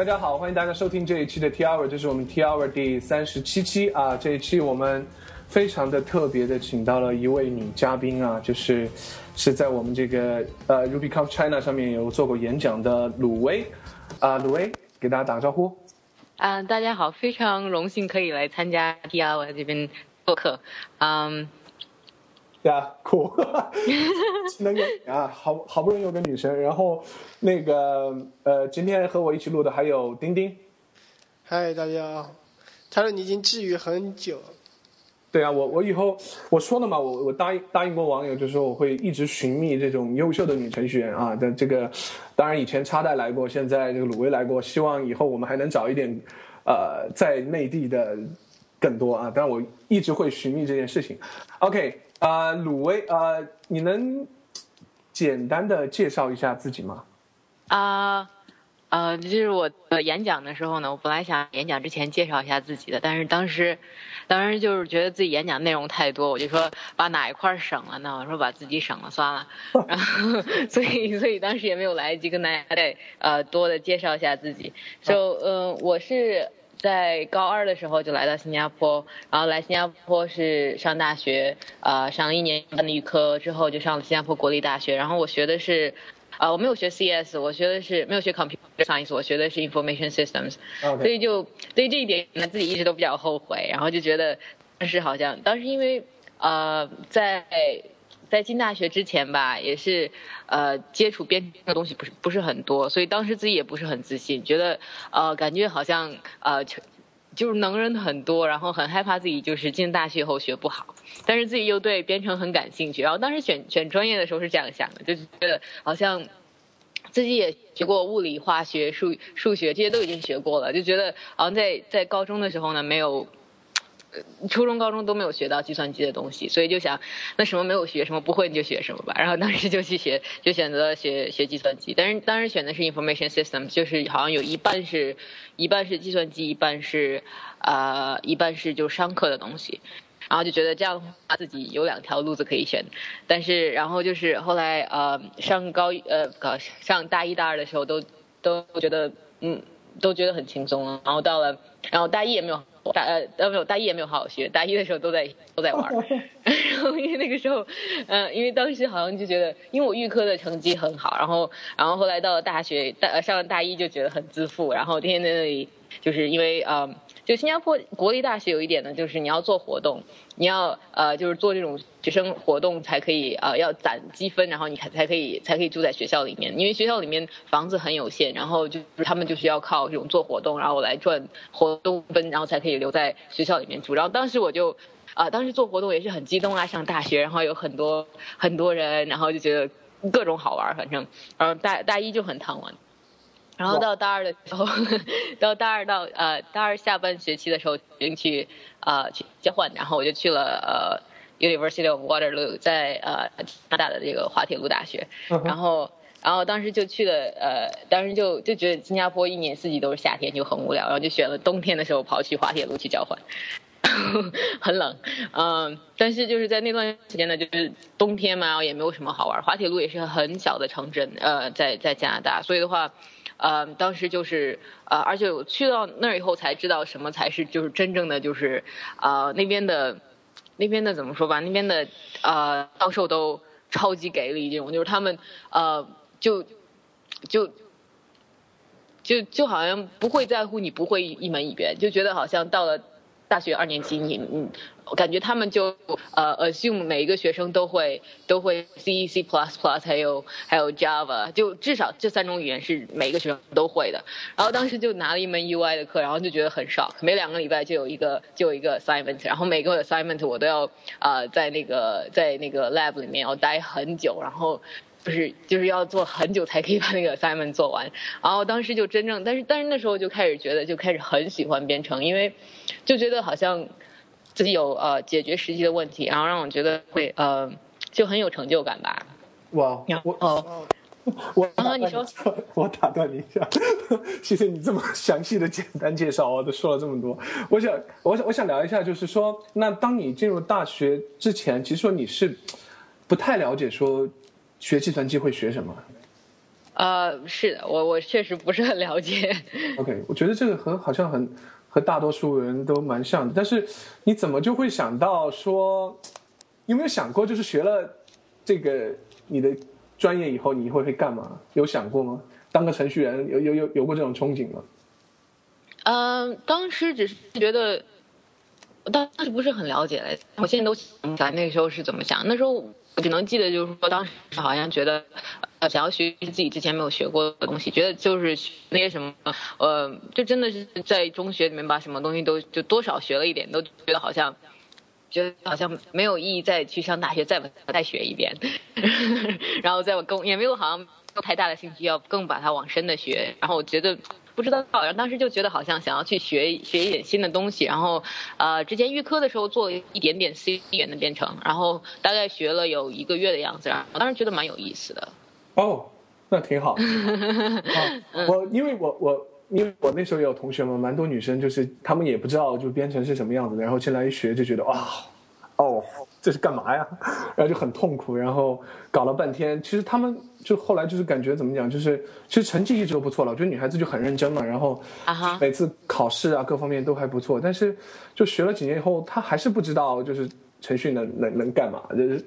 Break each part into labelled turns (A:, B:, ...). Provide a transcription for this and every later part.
A: 大家好，欢迎大家收听这一期的 T Hour，这是我们 T Hour 第三十七期啊。这一期我们非常的特别的请到了一位女嘉宾啊，就是是在我们这个呃 RubyConf China 上面有做过演讲的鲁威啊，鲁威给大家打个招呼。
B: 啊，大家好，非常荣幸可以来参加 T Hour 这边做客，嗯。
A: 呀，酷，能够啊，好好不容易有个女生，然后那个呃，今天和我一起录的还有丁丁。
C: 嗨，大家，他说你已经治愈很久。
A: 对啊，我我以后我说了嘛，我我答应答应过网友，就是说我会一直寻觅这种优秀的女程序员啊。的这个，当然以前插代来过，现在这个鲁威来过，希望以后我们还能找一点，呃，在内地的更多啊。当然我一直会寻觅这件事情。OK。啊，鲁威，呃，你能简单的介绍一下自己吗？
B: 啊，呃，就是我演讲的时候呢，我本来想演讲之前介绍一下自己的，但是当时，当时就是觉得自己演讲内容太多，我就说把哪一块省了呢？我说把自己省了算了，然 后所以所以当时也没有来得及跟大家再呃多的介绍一下自己，就呃，我是。在高二的时候就来到新加坡，然后来新加坡是上大学，呃，上了一年半的预科之后就上了新加坡国立大学，然后我学的是，呃，我没有学 CS，我学的是没有学 Computer Science，我学的是 Information Systems，所以就对于这一点呢自己一直都比较后悔，然后就觉得当时好像当时因为呃在。在进大学之前吧，也是，呃，接触编程的东西不是不是很多，所以当时自己也不是很自信，觉得，呃，感觉好像，呃，就是能人很多，然后很害怕自己就是进大学以后学不好，但是自己又对编程很感兴趣，然后当时选选专业的时候是这样想的，就是觉得好像自己也学过物理、化学、数数学这些都已经学过了，就觉得好像在在高中的时候呢没有。初中、高中都没有学到计算机的东西，所以就想，那什么没有学，什么不会你就学什么吧。然后当时就去学，就选择学学计算机。但是当时选的是 information system，就是好像有一半是，一半是计算机，一半是，呃，一半是就商科的东西。然后就觉得这样的话自己有两条路子可以选。但是然后就是后来呃上高呃搞上大一大二的时候都都觉得嗯都觉得很轻松了。然后到了然后大一也没有。大呃没有大一也没有好好学，大一的时候都在都在玩，然后因为那个时候，嗯，因为当时好像就觉得，因为我预科的成绩很好，然后然后后来到了大学大上了大一就觉得很自负，然后天天在那里就是因为呃。就新加坡国立大学有一点呢，就是你要做活动，你要呃就是做这种学生活动才可以呃要攒积分，然后你才才可以才可以住在学校里面，因为学校里面房子很有限，然后就是他们就需要靠这种做活动，然后来赚活动分，然后才可以留在学校里面住。然后当时我就啊当时做活动也是很激动啊，上大学，然后有很多很多人，然后就觉得各种好玩，反正然后大大一就很贪玩。然后到大二的时候，到大二到呃大二下半学期的时候，决定去呃去交换，然后我就去了呃 University of Waterloo，在呃加拿大的这个滑铁卢大学，然后然后当时就去了呃当时就就觉得新加坡一年四季都是夏天就很无聊，然后就选了冬天的时候跑去滑铁卢去交换，很冷，嗯，但是就是在那段时间呢，就是冬天嘛，然后也没有什么好玩，滑铁卢也是很小的城镇，呃在在加拿大，所以的话。呃，当时就是呃，而且我去到那儿以后才知道什么才是就是真正的就是呃那边的那边的怎么说吧，那边的呃教授都超级给力这种，就是他们呃就就就就好像不会在乎你不会一门语言，就觉得好像到了大学二年级你你。感觉他们就呃 assume 每一个学生都会都会 C C plus plus 还有还有 Java，就至少这三种语言是每一个学生都会的。然后当时就拿了一门 UI 的课，然后就觉得很少每两个礼拜就有一个就有一个 assignment，然后每个 assignment 我都要呃在那个在那个 lab 里面要待很久，然后就是就是要做很久才可以把那个 assignment 做完。然后当时就真正，但是但是那时候就开始觉得就开始很喜欢编程，因为就觉得好像。自己有呃解决实际的问题，然后让我觉得会呃就很有成就感吧。
A: 哇，我哦，我
B: 刚刚你说，
A: 我打断你一下，谢谢你这么详细的简单介绍，我都说了这么多。我想，我想，我想聊一下，就是说，那当你进入大学之前，其实说你是不太了解说学计算机会学什么。
B: 呃，是的，我我确实不是很了解。
A: OK，我觉得这个和好像很和大多数人都蛮像的，但是你怎么就会想到说，有没有想过就是学了这个你的专业以后，你以后会干嘛？有想过吗？当个程序员，有有有有过这种憧憬吗？
B: 嗯、当时只是觉得，当时不是很了解嘞。我现在都想不起来那个时候是怎么想。那时候我只能记得，就是说当时好像觉得，呃，想要学自己之前没有学过的东西，觉得就是那些什么，呃，就真的是在中学里面把什么东西都就多少学了一点，都觉得好像。觉得好像没有意义再去上大学再再学一遍，然后再我更也没有好像没有太大的兴趣要更把它往深的学，然后我觉得不知道，然后当时就觉得好像想要去学学一点新的东西，然后呃之前预科的时候做一点点 C 语言的编程，然后大概学了有一个月的样子，然后我当时觉得蛮有意思的。
A: 哦，那挺好。哦、我因为我我因为我那时候也有同学嘛，蛮多女生就是她们也不知道就编程是什么样子的，然后进来一学就觉得哇，哦，这是干嘛呀？然后就很痛苦，然后搞了半天。其实他们就后来就是感觉怎么讲，就是其实成绩一直都不错了。我觉得女孩子就很认真嘛，然后每次考试啊各方面都还不错，但是就学了几年以后，她还是不知道就是程序能能能干嘛，就是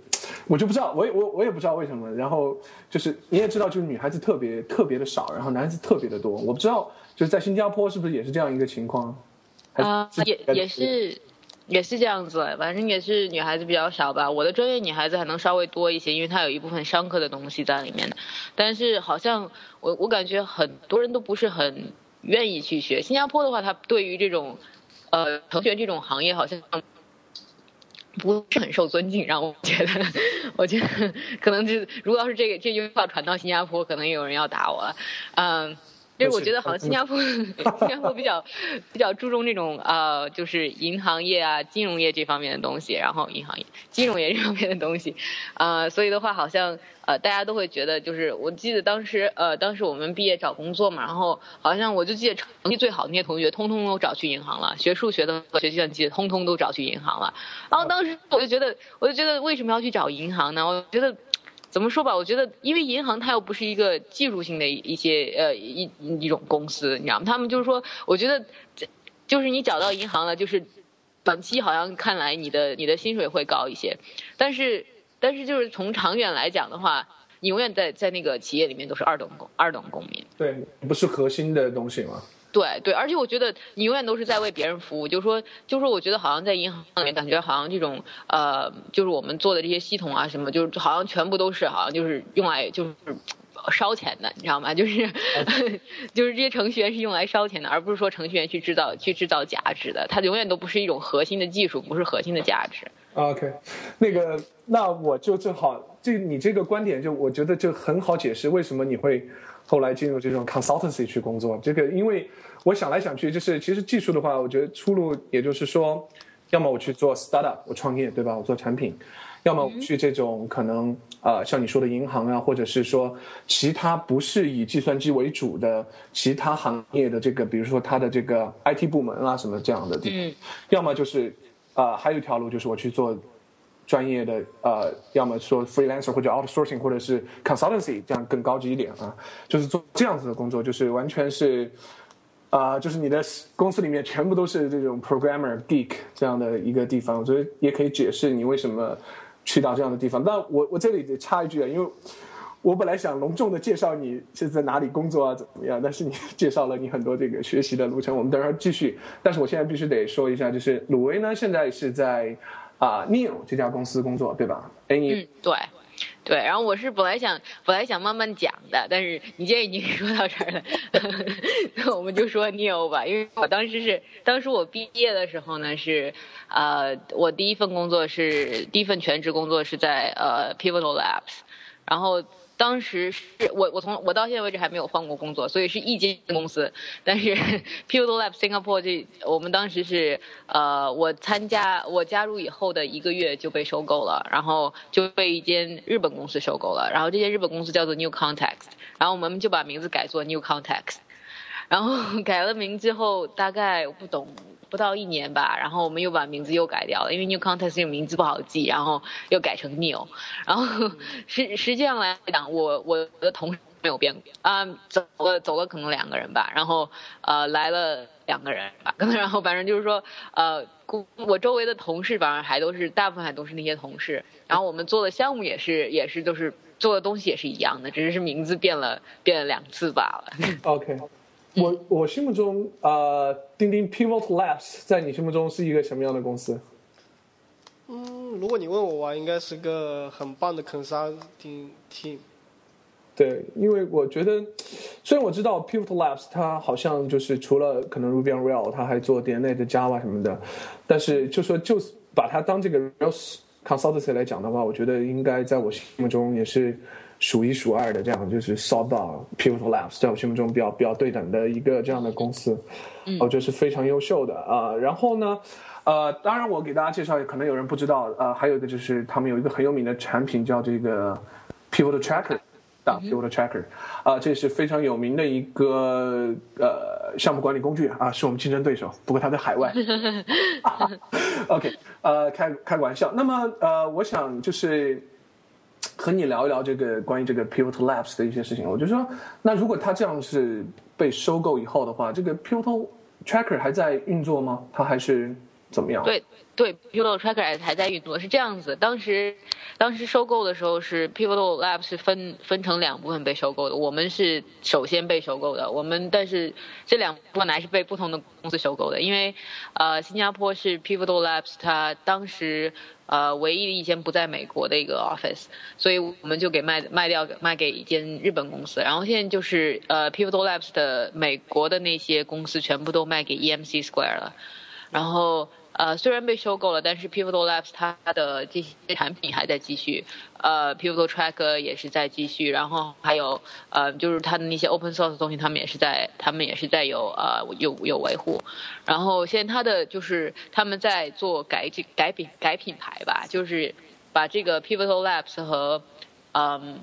A: 我就不知道，我也我我也不知道为什么。然后就是你也知道，就是女孩子特别特别的少，然后男孩子特别的多。我不知道就是在新加坡是不是也是这样一个情况？
B: 啊、
A: 是
B: 也也是也是这样子，反正也是女孩子比较少吧。我的专业女孩子还能稍微多一些，因为它有一部分商科的东西在里面的。但是好像我我感觉很多人都不是很愿意去学。新加坡的话，它对于这种呃程序员这种行业好像。不是很受尊敬，让我觉得，我觉得可能就，如果要是这个这句话传到新加坡，可能有人要打我了，嗯。就是我觉得好像新加坡，新加坡比较比较注重这种呃，就是银行业啊、金融业这方面的东西，然后银行业、金融业这方面的东西，呃，所以的话好像呃大家都会觉得，就是我记得当时呃当时我们毕业找工作嘛，然后好像我就记得成绩最好的那些同学，通通都找去银行了，学数学的和学计算机的，通通都找去银行了。然后当时我就觉得，我就觉得为什么要去找银行呢？我觉得。怎么说吧？我觉得，因为银行它又不是一个技术性的一些呃一一种公司，你知道吗？他们就是说，我觉得，就是你找到银行了，就是短期好像看来你的你的薪水会高一些，但是但是就是从长远来讲的话，你永远在在那个企业里面都是二等公二等公民。
A: 对，不是核心的东西吗。
B: 对对，而且我觉得你永远都是在为别人服务，就是说，就是说，我觉得好像在银行里面，感觉好像这种呃，就是我们做的这些系统啊什么，就是好像全部都是好像就是用来就是 烧钱的，你知道吗？就是就是这些程序员是用来烧钱的，而不是说程序员去制造去制造价值的，它永远都不是一种核心的技术，不是核心的价值。
A: OK，那个，那我就正好，这你这个观点就我觉得就很好解释为什么你会后来进入这种 consultancy 去工作。这个，因为我想来想去，就是其实技术的话，我觉得出路也就是说，要么我去做 startup，我创业，对吧？我做产品，要么我去这种可能呃像你说的银行啊，或者是说其他不是以计算机为主的其他行业的这个，比如说它的这个 IT 部门啊什么这样的地方，
B: 嗯
A: 要么就是。呃，还有一条路就是我去做专业的呃，要么说 freelancer 或者 outsourcing 或者是 consultancy，这样更高级一点啊，就是做这样子的工作，就是完全是啊、就是你的公司里面全部都是这种 programmer geek 这样的一个地方，我觉得也可以解释你为什么去到这样的地方。但我我这里得插一句啊，因为。我本来想隆重的介绍你是在哪里工作啊，怎么样？但是你 介绍了你很多这个学习的路程，我们等会儿继续。但是我现在必须得说一下，就是鲁威呢，现在是在啊、，New 这家公司工作，对吧？哎，你
B: 嗯，对。对，然后我是本来想本来想慢慢讲的，但是你既然已经说到这儿了，那我们就说 New 吧，因为我当时是当时我毕业的时候呢是，呃，我第一份工作是第一份全职工作是在呃 Pivotal Labs，然后。当时是我我从我到现在为止还没有换过工作，所以是一间公司。但是 Pudolab Singapore 这我们当时是呃我参加我加入以后的一个月就被收购了，然后就被一间日本公司收购了。然后这间日本公司叫做 New Context，然后我们就把名字改做 New Context。然后 改了名之后，大概我不懂。不到一年吧，然后我们又把名字又改掉了，因为 New Contest 这个名字不好记，然后又改成 New。然后 实实际上来讲，我我的同事没有变啊，走了走了可能两个人吧，然后呃来了两个人吧，然后反正就是说呃，我周围的同事反正还都是大部分还都是那些同事，然后我们做的项目也是也是都是做的东西也是一样的，只是名字变了变了两次罢了。
A: OK，我我心目中呃，钉钉 Pivot Labs 在你心目中是一个什么样的公司？
C: 嗯，如果你问我玩，应该是个很棒的 consulting team。
A: 对，因为我觉得，虽然我知道 Pivot Labs 它好像就是除了可能 Ruby on Rails，它还做点 Net、Java 什么的，但是就说就把它当这个 Rails consultancy 来讲的话，我觉得应该在我心目中也是数一数二的，这样就是 s o l v 到 Pivot Labs 在我心目中比较比较对等的一个这样的公司，我觉得是非常优秀的啊。然后呢，呃，当然我给大家介绍，可能有人不知道，呃，还有一个就是他们有一个很有名的产品叫这个 Pivot Tracker。大 Pivot Tracker，啊，这是非常有名的一个呃项目管理工具啊，是我们竞争对手，不过它在海外。OK，呃，开开个玩笑。那么呃，我想就是和你聊一聊这个关于这个 Pivot Labs 的一些事情。我就说，那如果它这样是被收购以后的话，这个 Pivot Tracker 还在运作吗？它还是怎么样？
B: 对。对，Pivot Tracker 还在运作，是这样子。当时，当时收购的时候是 Pivot Labs 是分分成两部分被收购的，我们是首先被收购的。我们但是这两部分还是被不同的公司收购的，因为呃，新加坡是 Pivot Labs 它当时呃唯一的一间不在美国的一个 office，所以我们就给卖卖掉卖给一间日本公司。然后现在就是呃 Pivot Labs 的美国的那些公司全部都卖给 EMC Square 了，然后。呃，虽然被收购了，但是 Pivotal Labs 它的这些产品还在继续，呃，Pivotal Tracker 也是在继续，然后还有呃，就是它的那些 Open Source 的东西，他们也是在，他们也是在有呃有有维护，然后现在它的就是他们在做改改品改品牌吧，就是把这个 Pivotal Labs 和嗯。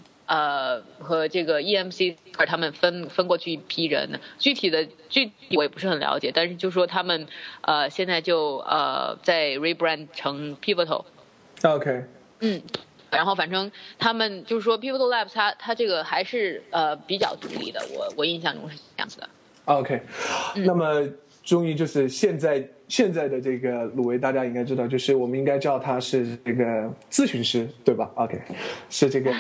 B: 和这个 EMC 而他们分分过去一批人，具体的具体我也不是很了解，但是就说他们呃现在就呃在 rebrand 成 Pivotal。
A: OK。
B: 嗯，然后反正他们就是说 Pivotal Labs 它它这个还是呃比较独立的，我我印象中是这样子的。
A: OK，那么终于就是现在。现在的这个鲁维，大家应该知道，就是我们应该叫他是这个咨询师，对吧？OK，是这个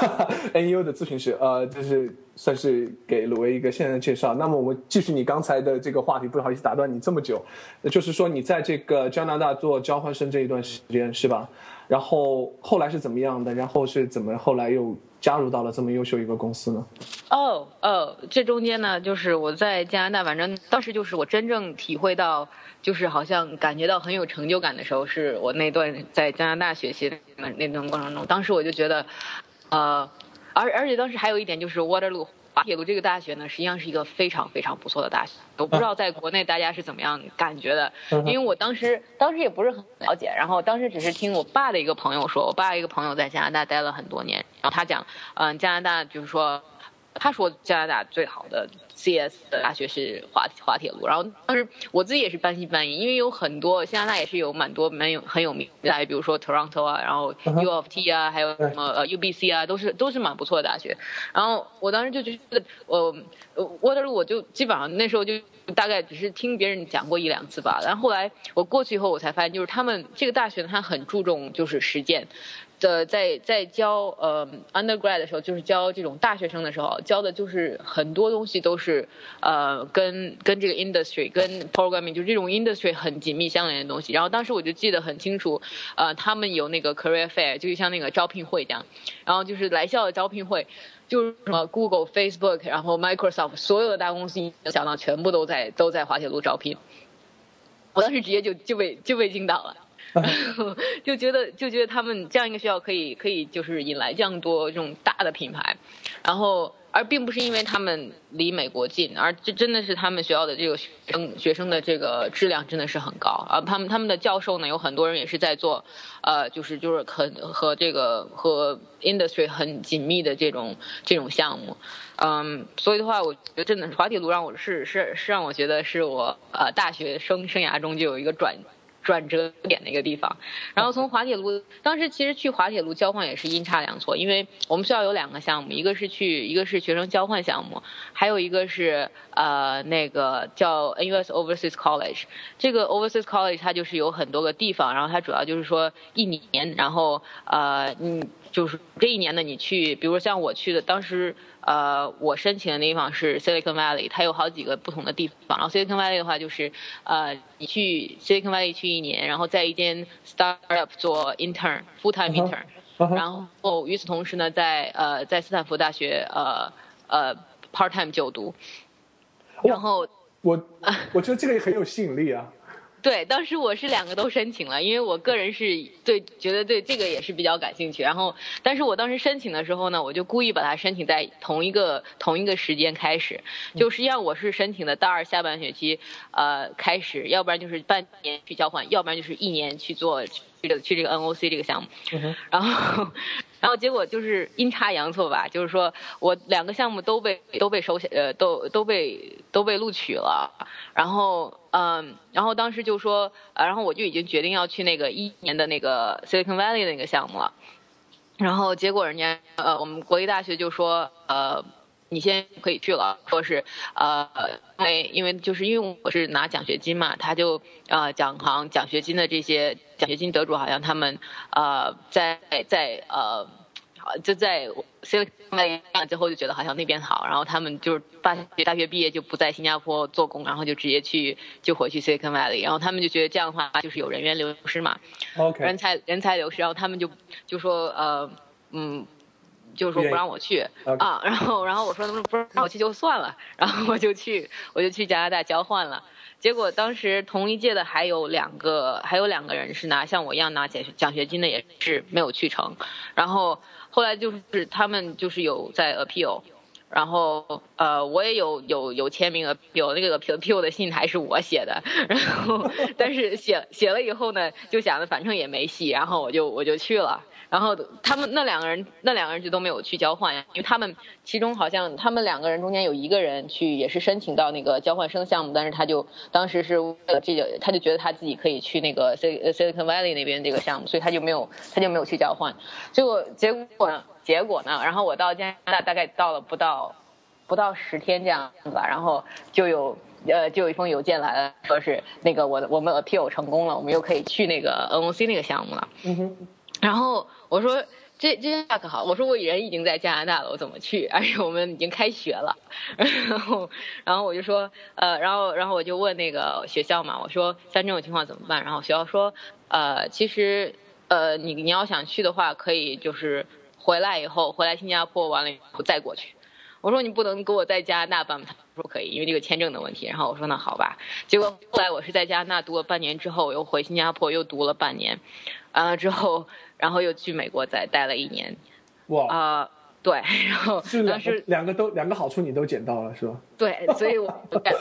A: NU 的咨询师，呃，就是算是给鲁维一个现在的介绍。那么我们继续你刚才的这个话题，不好意思打断你这么久，就是说你在这个加拿大做交换生这一段时间是吧？然后后来是怎么样的？然后是怎么后来又加入到了这么优秀一个公司呢？
B: 哦哦，这中间呢，就是我在加拿大，反正当时就是我真正体会到。就是好像感觉到很有成就感的时候，是我那段在加拿大学习的那段过程中。当时我就觉得，呃，而而且当时还有一点就是 Waterloo 滑铁路这个大学呢，实际上是一个非常非常不错的大学。我不知道在国内大家是怎么样感觉的，因为我当时当时也不是很了解，然后当时只是听我爸的一个朋友说，我爸一个朋友在加拿大待了很多年，然后他讲，嗯，加拿大就是说，他说加拿大最好的。C.S. 的大学是滑滑铁卢，然后当时我自己也是半信半疑，因为有很多加拿大也是有蛮多蛮有很有名的大学，比如说 Toronto 啊，然后 U of T 啊，还有什么呃 U.B.C. 啊，都是都是蛮不错的大学。然后我当时就觉得，呃，Waterloo 我就基本上那时候就大概只是听别人讲过一两次吧。然后后来我过去以后，我才发现，就是他们这个大学呢，它很注重就是实践。的在在教呃 undergrad 的时候，就是教这种大学生的时候，教的就是很多东西都是呃跟跟这个 industry 跟 programming 就这种 industry 很紧密相连的东西。然后当时我就记得很清楚，呃，他们有那个 career fair，就像那个招聘会这样。然后就是来校的招聘会，就是什么 Google、Facebook，然后 Microsoft，所有的大公司你想到全部都在都在滑铁卢招聘。我当时直接就就被就被惊到了。就觉得就觉得他们这样一个学校可以可以就是引来这样多这种大的品牌，然后而并不是因为他们离美国近，而这真的是他们学校的这个学生学生的这个质量真的是很高啊。他们他们的教授呢有很多人也是在做，呃，就是就是很和这个和 industry 很紧密的这种这种项目，嗯，所以的话，我觉得真的滑铁卢让我是是是让我觉得是我呃大学生生涯中就有一个转。转折点的一个地方。然后从滑铁卢，当时其实去滑铁卢交换也是阴差阳错，因为我们学校有两个项目，一个是去一个是学生交换项目，还有一个是呃那个叫 NUS Overseas College。这个 Overseas College 它就是有很多个地方，然后它主要就是说一年，然后呃嗯就是这一年呢你去，比如说像我去的当时。呃，我申请的地方是 Silicon Valley，它有好几个不同的地方。然后 Silicon Valley 的话，就是呃，你去 Silicon Valley 去一年，然后在一间 startup 做 intern，full time intern。然后与此同时呢，在呃在斯坦福大学呃呃 part time 就读。然后
A: 我 我觉得这个也很有吸引力啊。
B: 对，当时我是两个都申请了，因为我个人是对觉得对这个也是比较感兴趣。然后，但是我当时申请的时候呢，我就故意把它申请在同一个同一个时间开始，就实际上我是申请的大二下半学期呃开始，要不然就是半年去交换，要不然就是一年去做去这个去这个 NOC 这个项目。然后。然后结果就是阴差阳错吧，就是说我两个项目都被都被收下，呃，都都被都被录取了。然后，嗯，然后当时就说，呃，然后我就已经决定要去那个一年的那个 Silicon Valley 的那个项目了。然后结果人家，呃，我们国立大学就说，呃，你先可以去了，说是，呃，因为因为就是因为我是拿奖学金嘛，他就，呃，奖行奖学金的这些。奖。学金得主好像他们呃在在呃就在 Silicon Valley 之后就觉得好像那边好，然后他们就是大学大学毕业就不在新加坡做工，然后就直接去就回去 Silicon Valley，然后他们就觉得这样的话就是有人员流失嘛
A: ，OK。
B: 人才人才流失，然后他们就就说呃嗯就是说不让我去。啊，然后然后我说能不能不让我去就算了，然后我就去我就去加拿大交换了。结果当时同一届的还有两个，还有两个人是拿像我一样拿奖奖学金的，也是没有去成。然后后来就是他们就是有在 appeal，然后呃我也有有有签名 appeal，那个 appeal 的信还是我写的。然后但是写写了以后呢，就想着反正也没戏，然后我就我就去了。然后他们那两个人，那两个人就都没有去交换呀，因为他们其中好像他们两个人中间有一个人去也是申请到那个交换生项目，但是他就当时是为了这个，他就觉得他自己可以去那个 Silicon Valley 那边这个项目，所以他就没有他就没有去交换。结果结果？结果呢？然后我到加拿大大概到了不到不到十天这样子吧，然后就有呃就有一封邮件来了，说是那个我我们 appeal 成功了，我们又可以去那个 NOC 那个项目了。
A: 嗯哼。
B: 然后我说这这下可好，我说我人已经在加拿大了，我怎么去？而且我们已经开学了。然后然后我就说呃，然后然后我就问那个学校嘛，我说像这种情况怎么办？然后学校说呃，其实呃你你要想去的话，可以就是回来以后回来新加坡完了以后再过去。我说你不能给我在加拿大办，他说可以，因为这个签证的问题。然后我说那好吧。结果后来我是在加拿大读了半年之后，我又回新加坡又读了半年，完了之后。然后又去美国再待了一年，
A: 哇
B: 啊对，然后当时
A: 两个都两个好处你都捡到了是吧？
B: 对，所以我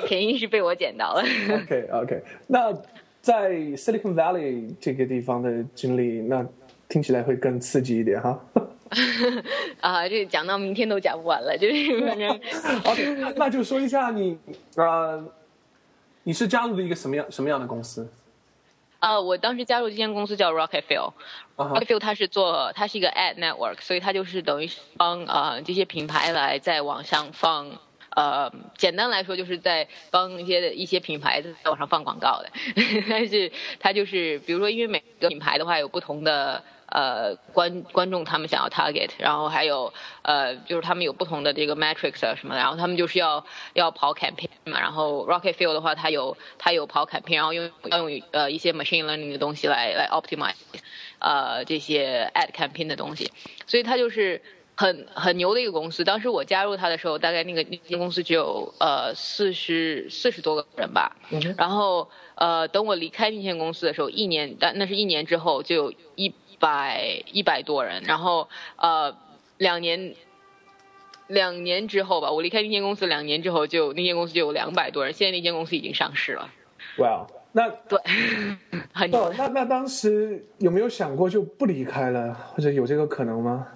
B: 便宜是被我捡到了。
A: OK OK，那在 Silicon Valley 这个地方的经历，那听起来会更刺激一点哈。
B: 啊，这讲到明天都讲不完了，就是反正
A: OK，那就说一下你呃，你是加入了一个什么样什么样的公司？
B: 啊，我当时加入这间公司叫 Rocket Fuel，Rocket Fuel 它是做它是一个 Ad Network，所以它就是等于帮呃这些品牌来在网上放，呃，简单来说就是在帮一些一些品牌在网上放广告的，但是它就是比如说因为每个品牌的话有不同的。呃，观观众他们想要 target，然后还有呃，就是他们有不同的这个 metrics 啊什么的，然后他们就是要要跑 campaign 嘛，然后 Rocket Fuel 的话，它有它有跑 campaign，然后用要用呃一些 machine learning 的东西来来 optimize，呃这些 ad campaign 的东西，所以它就是很很牛的一个公司。当时我加入它的时候，大概那个那间公司只有呃四十四十多个人吧，然后呃等我离开那间公司的时候，一年但那是一年之后就有一。百一百多人，然后呃两年两年之后吧，我离开那间公司两年之后，就那间公司就有两百多人，现在那间公司已经上市了。
A: 哇，那
B: 对，很
A: 那那当时有没有想过就不离开了，或者有这个可能吗？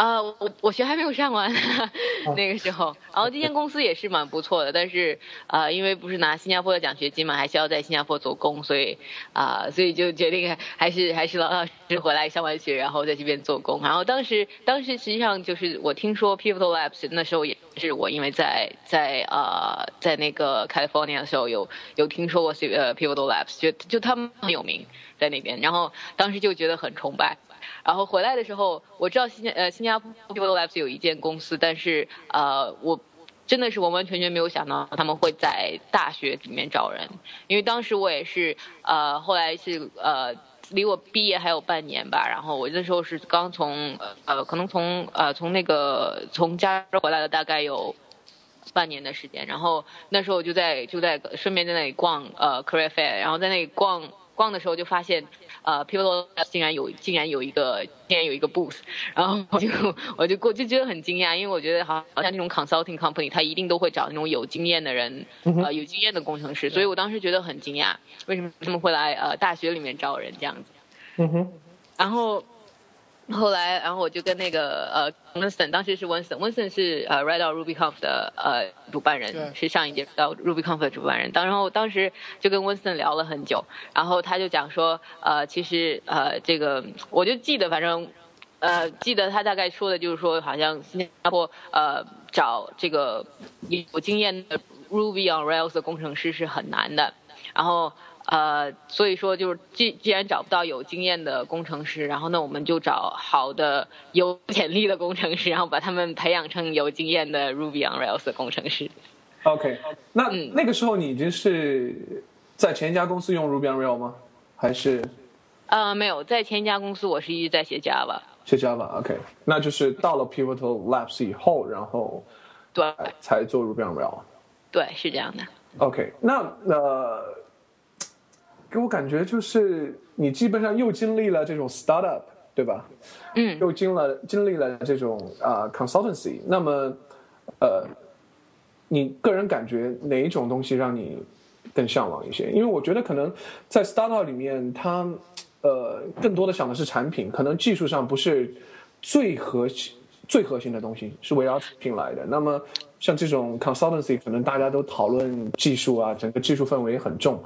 B: 啊，我我学还没有上完 那个时候，然后这间公司也是蛮不错的，但是啊，因为不是拿新加坡的奖学金嘛，还需要在新加坡做工，所以啊，所以就决定还是还是老老实实回来上完学，然后在这边做工。然后当时当时实际上就是我听说 Pivotal Labs 那时候也是我因为在在呃在那个 California 的时候有有听说过呃 Pivotal Labs，就就他们很有名在那边，然后当时就觉得很崇拜。然后回来的时候，我知道新加呃新加坡 People Labs 有一间公司，但是呃我真的是完完全全没有想到他们会在大学里面找人，因为当时我也是呃后来是呃离我毕业还有半年吧，然后我那时候是刚从呃可能从呃从那个从加州回来了大概有半年的时间，然后那时候就在就在顺便在那里逛呃 Career Fair，然后在那里逛逛的时候就发现。呃，People 竟然有竟然有一个竟然有一个 booth，然后我就我就过就觉得很惊讶，因为我觉得好好像那种 consulting company 他一定都会找那种有经验的人，呃有经验的工程师，所以我当时觉得很惊讶，为什么他们会来呃大学里面招人这样子？
A: 嗯哼，
B: 然后。后来，然后我就跟那个呃，Winston，当时是 Winston，Winston 是呃 r i d e RubyConf 的呃主办人，是上一届到 RubyConf 的主办人。当然后当时就跟 Winston 聊了很久，然后他就讲说，呃，其实呃这个我就记得，反正呃记得他大概说的就是说，好像新加坡呃找这个有经验的 Ruby on Rails 的工程师是很难的，然后。呃，所以说就是既既然找不到有经验的工程师，然后呢，我们就找好的有潜力的工程师，然后把他们培养成有经验的 Ruby on Rails 的工程师。
A: OK，那那个时候你已经是在前一家公司用 Ruby on Rails 吗？还是？
B: 呃，没有，在前一家公司我是一直在写 Java。
A: 写 Java，OK，那就是到了 Pivotal Labs 以后，然后
B: 对
A: 才做 Ruby on Rails。
B: 对，是这样的。
A: OK，那呃。给我感觉就是你基本上又经历了这种 startup，对吧？
B: 嗯。
A: 又经了经历了这种啊 consultancy，那么呃，你个人感觉哪一种东西让你更向往一些？因为我觉得可能在 startup 里面，它呃更多的想的是产品，可能技术上不是最核心、最核心的东西是围绕产品来的。那么像这种 consultancy，可能大家都讨论技术啊，整个技术氛围很重。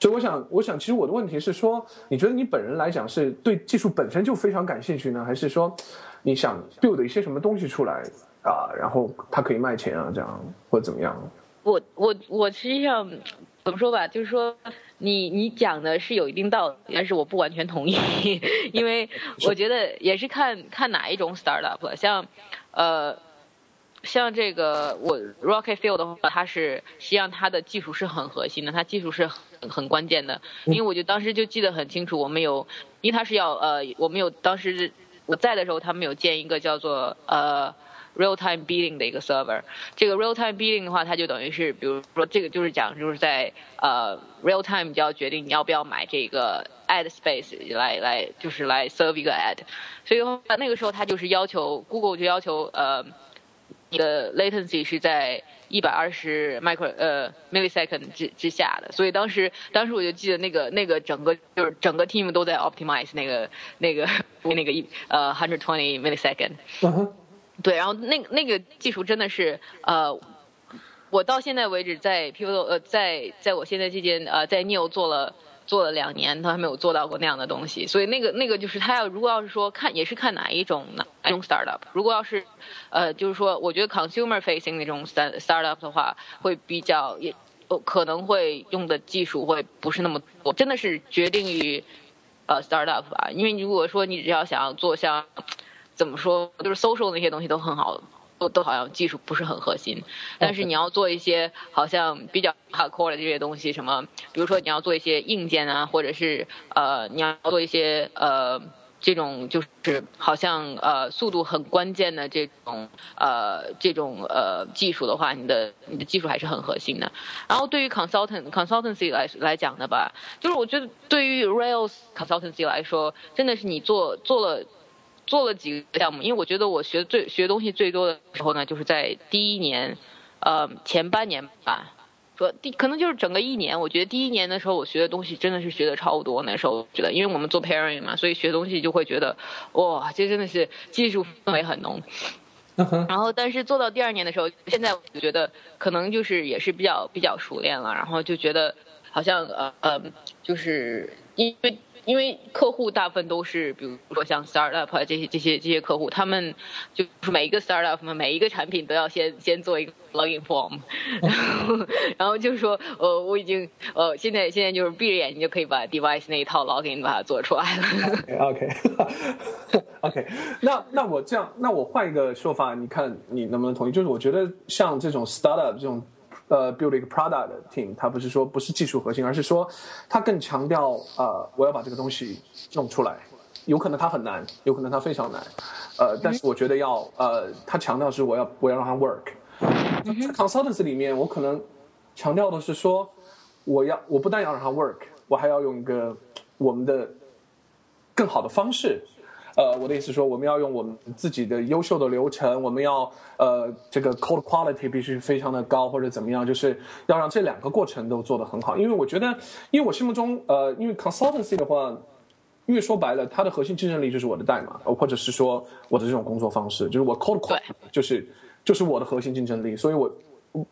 A: 所以我想，我想，其实我的问题是说，你觉得你本人来讲是对技术本身就非常感兴趣呢，还是说你想 build 一些什么东西出来啊，然后它可以卖钱啊，这样或者怎么样？
B: 我我我实际上怎么说吧，就是说你你讲的是有一定道理，但是我不完全同意，因为我觉得也是看看哪一种 startup，像呃。像这个我 Rocket Fuel 的话，它是实际上它的技术是很核心的，它技术是很很关键的。因为我就当时就记得很清楚，我们有，因为它是要呃，我们有当时我在的时候，他们有建一个叫做呃 Real Time Billing 的一个 server。这个 Real Time Billing 的话，它就等于是，比如说这个就是讲就是在呃 Real Time 就要决定你要不要买这个 Ad Space 来来就是来 serve 一个 Ad。所以话那个时候他就是要求 Google 就要求呃。你的 latency 是在一百二十 micro 呃 millisecond 之之下的，所以当时当时我就记得那个那个整个就是整个 team 都在 optimize 那个那个那个一呃 hundred twenty millisecond。对，然后那那个技术真的是呃，我到现在为止在 P O 呃在在我现在这间呃在 Neo 做了。做了两年，他还没有做到过那样的东西，所以那个那个就是他要如果要是说看也是看哪一种哪一种 startup，如果要是，呃，就是说我觉得 consumer facing 那种 start startup 的话，会比较也可能会用的技术会不是那么多，真的是决定于呃 startup 吧，因为如果说你只要想要做像怎么说就是 social 那些东西都很好。都都好像技术不是很核心，但是你要做一些好像比较 hardcore 的这些东西，什么，比如说你要做一些硬件啊，或者是呃你要做一些呃这种就是好像呃速度很关键的这种呃这种呃技术的话，你的你的技术还是很核心的。然后对于 consultant consultancy 来来讲的吧，就是我觉得对于 Rails consultancy 来说，真的是你做做了。做了几个项目，因为我觉得我学最学东西最多的时候呢，就是在第一年，呃前半年吧，说第可能就是整个一年，我觉得第一年的时候我学的东西真的是学的超多。那时候觉得，因为我们做 pairing 嘛，所以学东西就会觉得哇，这真的是技术氛围很浓。然后，但是做到第二年的时候，现在我觉得可能就是也是比较比较熟练了，然后就觉得好像呃呃，就是因为。因为客户大部分都是，比如说像 startup 这些这些这些客户，他们就是每一个 startup 嘛，每一个产品都要先先做一个 login form，然 后然后就是说，呃，我已经呃现在现在就是闭着眼睛就可以把 device 那一套 login 把它做出来
A: 了。OK OK，那那我这样，那我换一个说法，你看你能不能同意？就是我觉得像这种 startup 这种。呃，build 一个 product team，它不是说不是技术核心，而是说它更强调呃，我要把这个东西弄出来。有可能它很难，有可能它非常难，呃，但是我觉得要呃，它强调是我要我要让它 work。在 consultants 里面，我可能强调的是说，我要我不但要让它 work，我还要用一个我们的更好的方式。呃，我的意思说，我们要用我们自己的优秀的流程，我们要呃，这个 code quality 必须非常的高，或者怎么样，就是要让这两个过程都做得很好。因为我觉得，因为我心目中，呃，因为 consultancy 的话，因为说白了，它的核心竞争力就是我的代码，或者是说我的这种工作方式，就是我 code quality 就是就是我的核心竞争力，所以我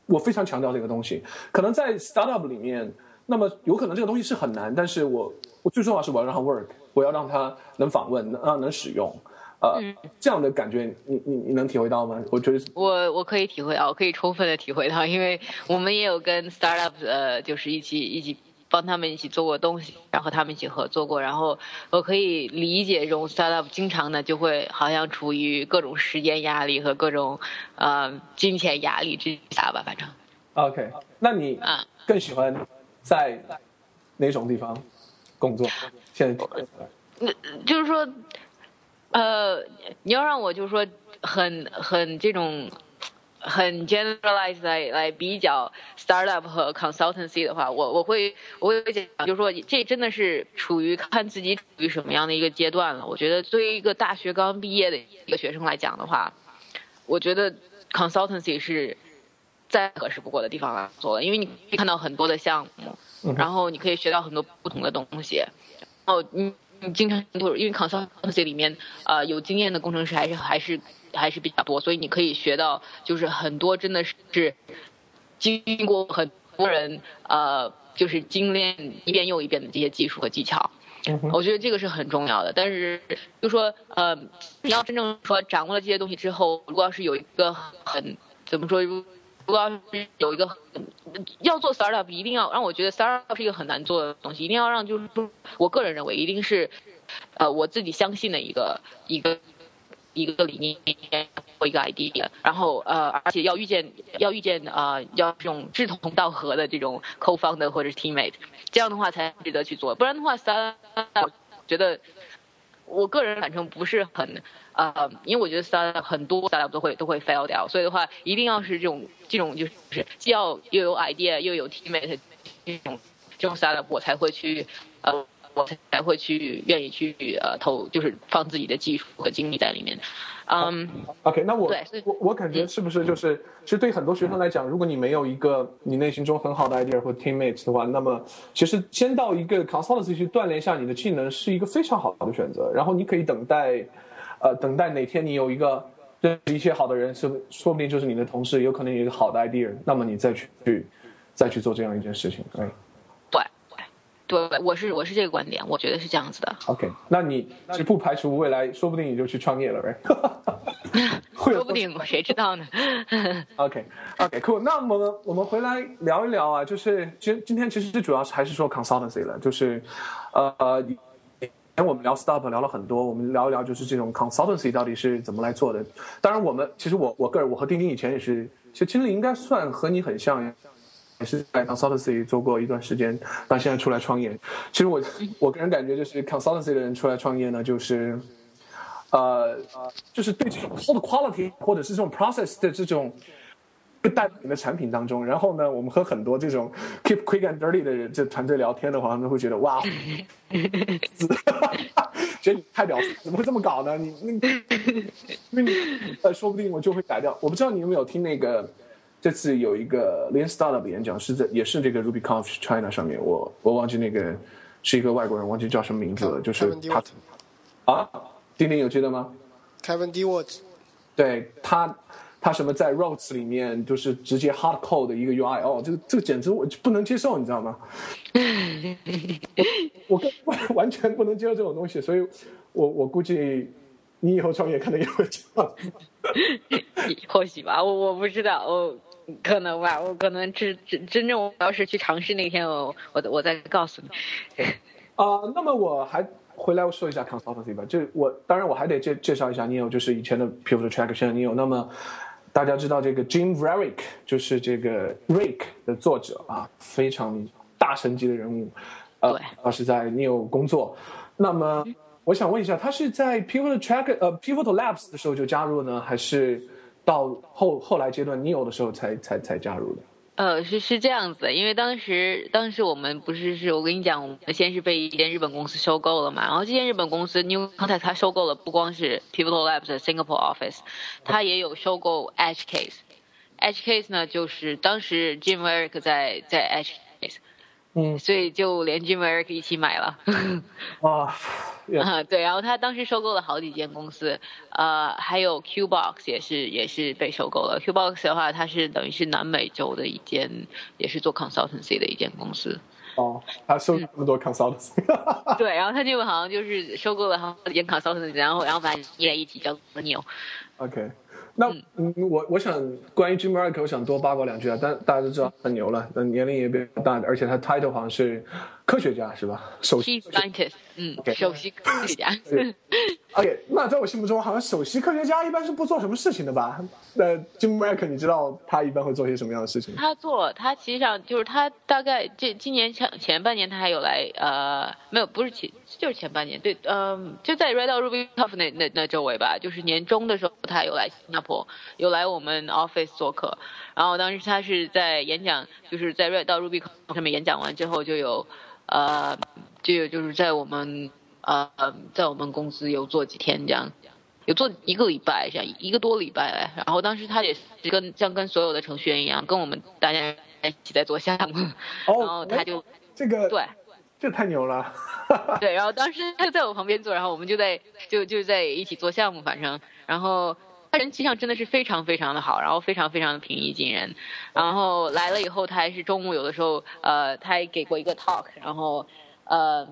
A: 我非常强调这个东西。可能在 startup 里面，那么有可能这个东西是很难，但是我我最重要是我要让它 work。我要让他能访问，能能使用，呃，这样的感觉，你你你能体会到吗？我觉得
B: 我我可以体会到，我可以充分的体会到，因为我们也有跟 startup 呃，就是一起一起帮他们一起做过东西，然后他们一起合作过，然后我可以理解这种 startup 经常呢就会好像处于各种时间压力和各种呃金钱压力之下吧，反正。
A: OK，那你啊更喜欢在哪种地方工作？现在，
B: 那就是说，呃，你要让我就是说很很这种很 generalize 来来比较 startup 和 consultancy 的话，我我会我会讲，就是说这真的是处于看自己处于什么样的一个阶段了。我觉得作为一个大学刚毕业的一个学生来讲的话，我觉得 consultancy 是再合适不过的地方来做了，因为你可以看到很多的项目，然后你可以学到很多不同的东西。哦，你你经常就是因为 consultancy 里面呃有经验的工程师还是还是还是比较多，所以你可以学到就是很多真的是经过很多人呃就是精炼一遍又一遍的这些技术和技巧，我觉得这个是很重要的。但是就说呃你要真正说掌握了这些东西之后，如果要是有一个很怎么说？如果要是有一个要做 startup，一定要让我觉得 startup 是一个很难做的东西，一定要让就是说，我个人认为一定是，呃，我自己相信的一个一个一个理念或一个 idea，然后呃，而且要遇见要遇见啊，要这种志同道合的这种 co-founder 或者是 teammate，这样的话才值得去做，不然的话 startup 觉得我个人反正不是很。呃，因为我觉得 startup 很多 startup 都会都会 fail 掉，所以的话，一定要是这种这种就是既要又有 idea 又有 teammate 这种这种 startup 我才会去呃我才会去愿意去呃投就是放自己的技术和精力在里面。嗯
A: ，OK，那我我我感觉是不是就是其实对很多学生来讲，如果你没有一个你内心中很好的 idea 或 teammates 的话，那么其实先到一个 consultancy 去锻炼一下你的技能是一个非常好的选择，然后你可以等待。呃，等待哪天你有一个对一些好的人，是说不定就是你的同事，有可能有一个好的 idea，那么你再去去再去做这样一件事情，
B: 对。对，对，我是我是这个观点，我觉得是这样子的。
A: OK，那你是不排除未来，说不定你就去创业了呗，
B: 说不定，谁知道呢
A: ？OK，OK，Cool。那我们我们回来聊一聊啊，就是今今天其实主要是还是说 consultancy 了，就是呃。前我们聊 startup 聊了很多，我们聊一聊就是这种 consultancy 到底是怎么来做的。当然，我们其实我我个人我和丁丁以前也是，其实经历应该算和你很像，也是在 consultancy 做过一段时间，但现在出来创业。其实我我个人感觉就是 consultancy 的人出来创业呢，就是呃就是对这种 cold quality 或者是这种 process 的这种。带你的产品当中，然后呢，我们和很多这种 keep quick and dirty 的人这团队聊天的话，他们会觉得哇，觉得你太屌丝，怎么会这么搞呢？你那，因为你呃，说不定我就会改掉。我不知道你有没有听那个这次有一个 Lean Startup 演讲，是在也是这个 RubyConf China 上面，我我忘记那个是一个外国人，忘记叫什么名字了，就是他啊，丁丁有记得吗
C: ？Kevin Dewart，
A: 对他。他什么在 Roads 里面就是直接 hard code 的一个 UI 哦，这个这个简直我不能接受，你知道吗？我完 完全不能接受这种东西，所以我我估计你以后创业可能也会这样。
B: 或许吧，我我不知道，我可能吧，我可能真真真正我要是去尝试那天，我我我再告诉你。
A: 啊，那么我还。回来我说一下 consultancy 吧，就我当然我还得介介绍一下 Neo，就是以前的 Pivot Traction Neo。那么大家知道这个 Jim Varick 就是这个 Rick 的作者啊，非常大神级的人物，呃，他是在 Neo 工作。那么我想问一下，他是在 Pivot Tracker 呃 Pivot Labs 的时候就加入呢，还是到后后来阶段 Neo 的时候才才才加入的？
B: 呃，是是这样子，因为当时当时我们不是是我跟你讲，我们先是被一间日本公司收购了嘛，然后这间日本公司因为刚才他收购了，不光是 People Labs 的 Singapore office，他也有收购 EdgeCase，EdgeCase 呢就是当时 Jim Eric 在在 Edge。
A: 嗯，
B: 所以就连 Jim Eric 一起买了。
A: 哦，
B: 啊，对，然后他当时收购了好几间公司，呃，还有 Qbox 也是也是被收购了。Qbox 的话，它是等于是南美洲的一间，也是做 consultancy 的一间公司。
A: 哦，他收那么多 consultancy。
B: 对，然后他就好像就是收购了好几间 consultancy，然后然后把它捏在一起叫做 Neo。
A: OK。那嗯，我我想关于 Jim Eric，我想多八卦两句啊。但大家都知道很牛了，那年龄也比较大，而且他 title 好像是科学家是吧？首席
B: scientist，嗯，首席科学家。
A: OK，那在我心目中，好像首席科学家一般是不做什么事情的吧？那 Jim Eric，你知道他一般会做些什么样的事情？
B: 他做，他实际上就是他大概这今年前前半年他还有来呃，没有，不是前就是前半年，对，嗯，就在 Red Ruby Tough 那那那周围吧，就是年终的时候他有来新加坡，有来我们 office 做客，然后当时他是在演讲，就是在 Red Ruby 上面演讲完之后就有，呃，就有就是在我们呃在我们公司有做几天这样。有做一个礼拜，像一个多礼拜，然后当时他也是跟像跟所有的程序员一样，跟我们大家一起在做项目，然后他就
A: 这个
B: 对，
A: 这太牛了，
B: 对，然后 当时他就在我旁边做，然后我们就在就就在一起做项目，反正，然后他人气上真的是非常非常的好，然后非常非常的平易近人，然后来了以后，他还是中午有的时候，呃，他还给过一个 talk，然后，呃。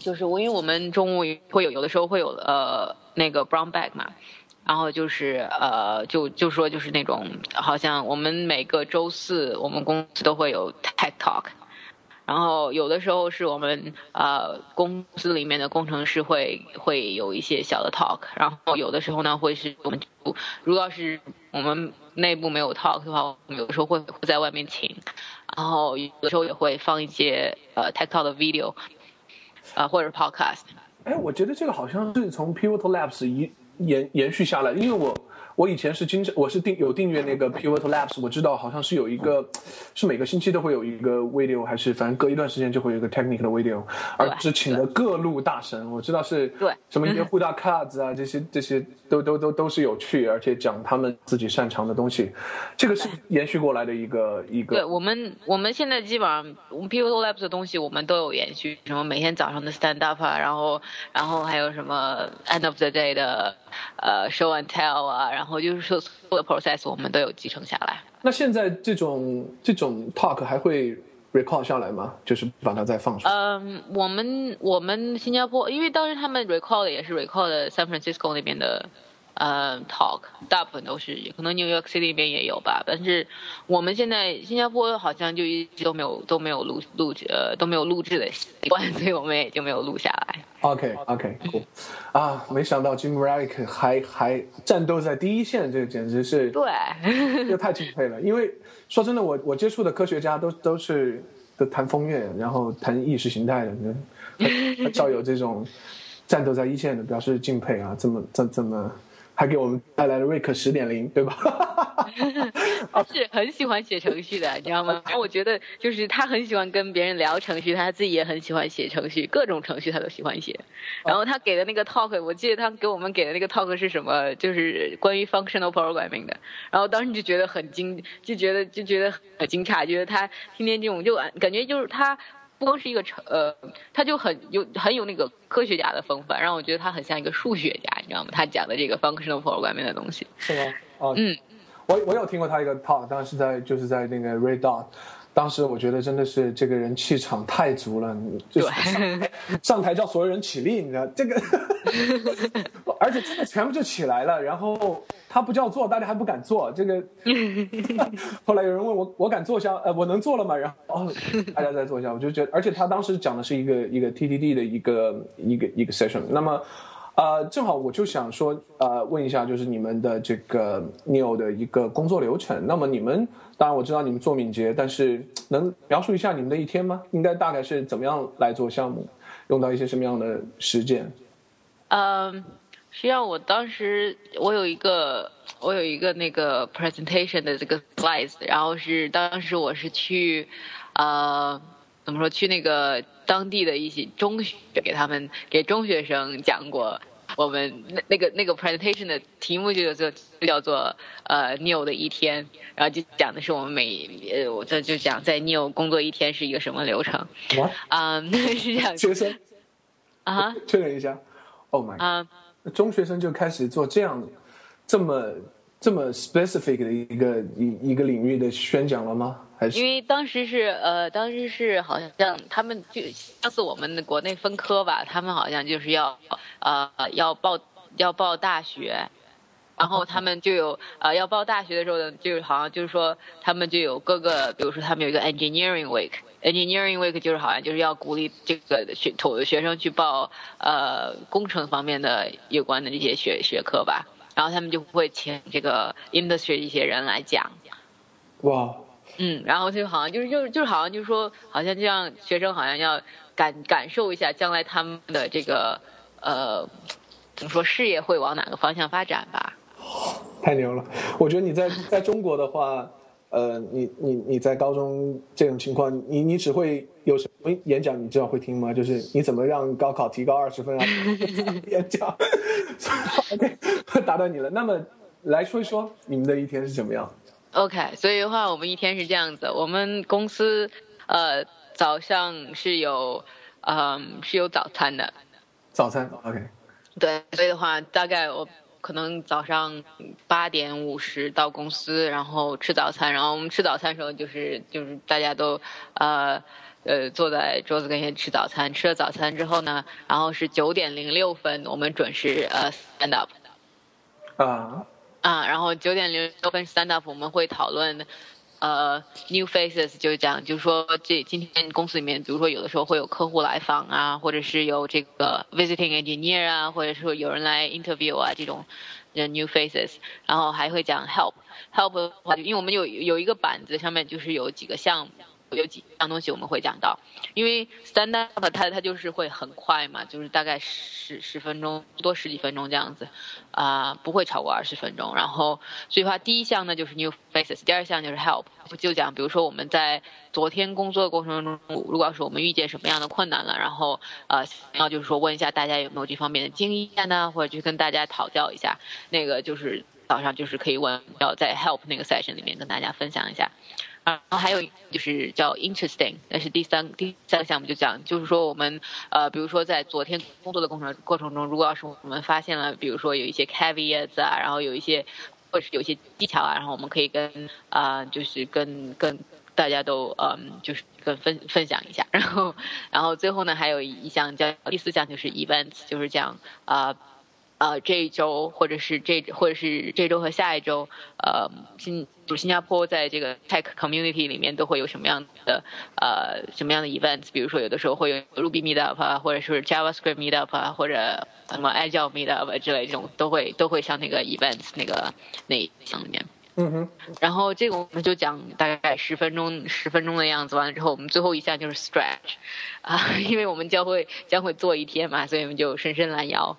B: 就是我，因为我们中午会有，有的时候会有呃那个 brown bag 嘛，然后就是呃就就说就是那种好像我们每个周四我们公司都会有 tech talk，然后有的时候是我们呃公司里面的工程师会会有一些小的 talk，然后有的时候呢会是我们如果要是我们内部没有 talk 的话，我们有的时候会会在外面请，然后有的时候也会放一些呃 tech talk 的 video。啊，或者 podcast。
A: 哎，我觉得这个好像是从 Pivotal Labs 延延延续下来，因为我。我以前是经常，我是订有订阅那个 Pivot Labs，我知道好像是有一个，是每个星期都会有一个 video，还是反正隔一段时间就会有一个 technical 的 video，而是请的各路大神，我知道是
B: 对。
A: 什么一些 h u d a Cards 啊，这些这些都都都都是有趣，而且讲他们自己擅长的东西，这个是延续过来的一个一个。
B: 对我们我们现在基本上我们 Pivot Labs 的东西我们都有延续，什么每天早上的 stand up 啊，然后然后还有什么 end of the day 的呃 show and tell 啊，然后。就是说，所有的 process 我们都有继承下来。
A: 那现在这种这种 talk 还会 record 下来吗？就是把它再放出来？
B: 嗯，我们我们新加坡，因为当时他们 record 也是 record San Francisco 那边的。呃，talk 大部分都是，可能 New York City 那边也有吧，但是我们现在新加坡好像就一直都没有都没有录录呃都没有录制的习惯，所以我们也就没有录下来。
A: OK OK cool 啊，没想到 Jim Rarick 还还战斗在第一线，这简直是
B: 对，
A: 这太敬佩了。因为说真的，我我接触的科学家都都是都谈风月，然后谈意识形态的，很少有这种战斗在一线的，表示敬佩啊，这么这这么。还给我们带来了瑞克十点零，对吧？
B: 他 是很喜欢写程序的，你知道吗？然后我觉得就是他很喜欢跟别人聊程序，他自己也很喜欢写程序，各种程序他都喜欢写。然后他给的那个 talk，我记得他给我们给的那个 talk 是什么？就是关于 functional programming 的。然后当时就觉得很惊，就觉得就觉得很惊诧，觉得他天天这种就感觉就是他。不光是一个成呃，他就很有很有那个科学家的风范，让我觉得他很像一个数学家，你知道吗？他讲的这个 functional programming 的东西
A: 是吗？哦，
B: 嗯，
A: 我我有听过他一个 talk，当时在就是在那个 Red Dot，当时我觉得真的是这个人气场太足了，就是上 上台叫所有人起立，你知道这个，而且真的全部就起来了，然后他不叫坐，大家还不敢坐，这个，后来有人问我，我敢坐下，呃，我能坐了吗？然后哦，大家再坐下，我就觉得，而且他当时讲的是一个一个 TDD 的一个一个一个 session，那么。呃，正好我就想说，呃，问一下，就是你们的这个 Neo 的一个工作流程。那么你们，当然我知道你们做敏捷，但是能描述一下你们的一天吗？应该大概是怎么样来做项目，用到一些什么样的实践？
B: 嗯，实际上我当时我有一个我有一个那个 presentation 的这个 slides，然后是当时我是去，呃，怎么说去那个。当地的一些中学给他们给中学生讲过，我们那那个那个 presentation 的题目就叫就叫做呃 New 的一天，然后就讲的是我们每呃我这就讲在 New 工作一天是一个什么流程。啊，是这样。
A: 学生
B: 啊，
A: 确认一下。Oh my。God，，中学生就开始做这样这么这么 specific 的一个一一个领域的宣讲了吗？
B: 还是因为当时是呃，当时是好像他们就上次我们的国内分科吧，他们好像就是要呃要报要报大学，然后他们就有呃要报大学的时候呢，就是好像就是说他们就有各个，比如说他们有一个 engineering week，engineering week 就是好像就是要鼓励这个学土的学生去报呃工程方面的有关的这些学学科吧，然后他们就会请这个 industry 一些人来讲。
A: 哇。
B: 嗯，然后就好像就是就是就是好像就是说，好像就让学生好像要感感受一下将来他们的这个呃怎么说事业会往哪个方向发展吧。
A: 太牛了！我觉得你在在中国的话，呃，你你你在高中这种情况，你你只会有什么演讲？你知道会听吗？就是你怎么让高考提高二十分啊？演讲。OK，打断你了。那么来说一说你们的一天是怎么样
B: ？OK，所以的话，我们一天是这样子。我们公司呃早上是有嗯是有早餐的。
A: 早餐 OK。
B: 对，所以的话，大概我可能早上八点五十到公司，然后吃早餐。然后我们吃早餐的时候，就是就是大家都呃呃坐在桌子跟前吃早餐。吃了早餐之后呢，然后是九点零六分，我们准时呃 stand up。
A: 啊。
B: 啊，然后九点零六分 stand up，我们会讨论，呃，new faces，就是讲，就是说这今天公司里面，比如说有的时候会有客户来访啊，或者是有这个 visiting engineer 啊，或者说有人来 interview 啊，这种 new faces，然后还会讲 help，help 的话，因为我们有有一个板子上面就是有几个项目。有几样东西我们会讲到，因为 stand up 它它就是会很快嘛，就是大概十十分钟多十几分钟这样子，啊不会超过二十分钟。然后所以话第一项呢就是 new faces，第二项就是 help，就讲比如说我们在昨天工作的过程中，如果要是我们遇见什么样的困难了，然后呃要就是说问一下大家有没有这方面的经验呢，或者去跟大家讨教一下，那个就是早上就是可以问，要在 help 那个 session 里面跟大家分享一下。然后还有就是叫 interesting，那是第三第三个项目就讲，就是说我们呃，比如说在昨天工作的过程过程中，如果要是我们发现了，比如说有一些 caveats 啊，然后有一些或者是有一些技巧啊，然后我们可以跟啊，就是跟跟大家都嗯，就是跟分分享一下。然后然后最后呢，还有一项叫第四项就是 events，就是讲啊。这一周或者是这或者是这周和下一周，呃，新就新加坡在这个 tech community 里面都会有什么样的呃什么样的 events？比如说有的时候会有 Ruby meetup 啊，或者是 JavaScript meetup 啊，或者什么 Agile meetup 之类这种都会都会上那个 events 那个那一项里面。
A: 嗯哼。
B: 然后这个我们就讲大概十分钟十分钟的样子，完了之后我们最后一项就是 stretch，啊，因为我们将会将会做一天嘛，所以我们就伸伸懒腰。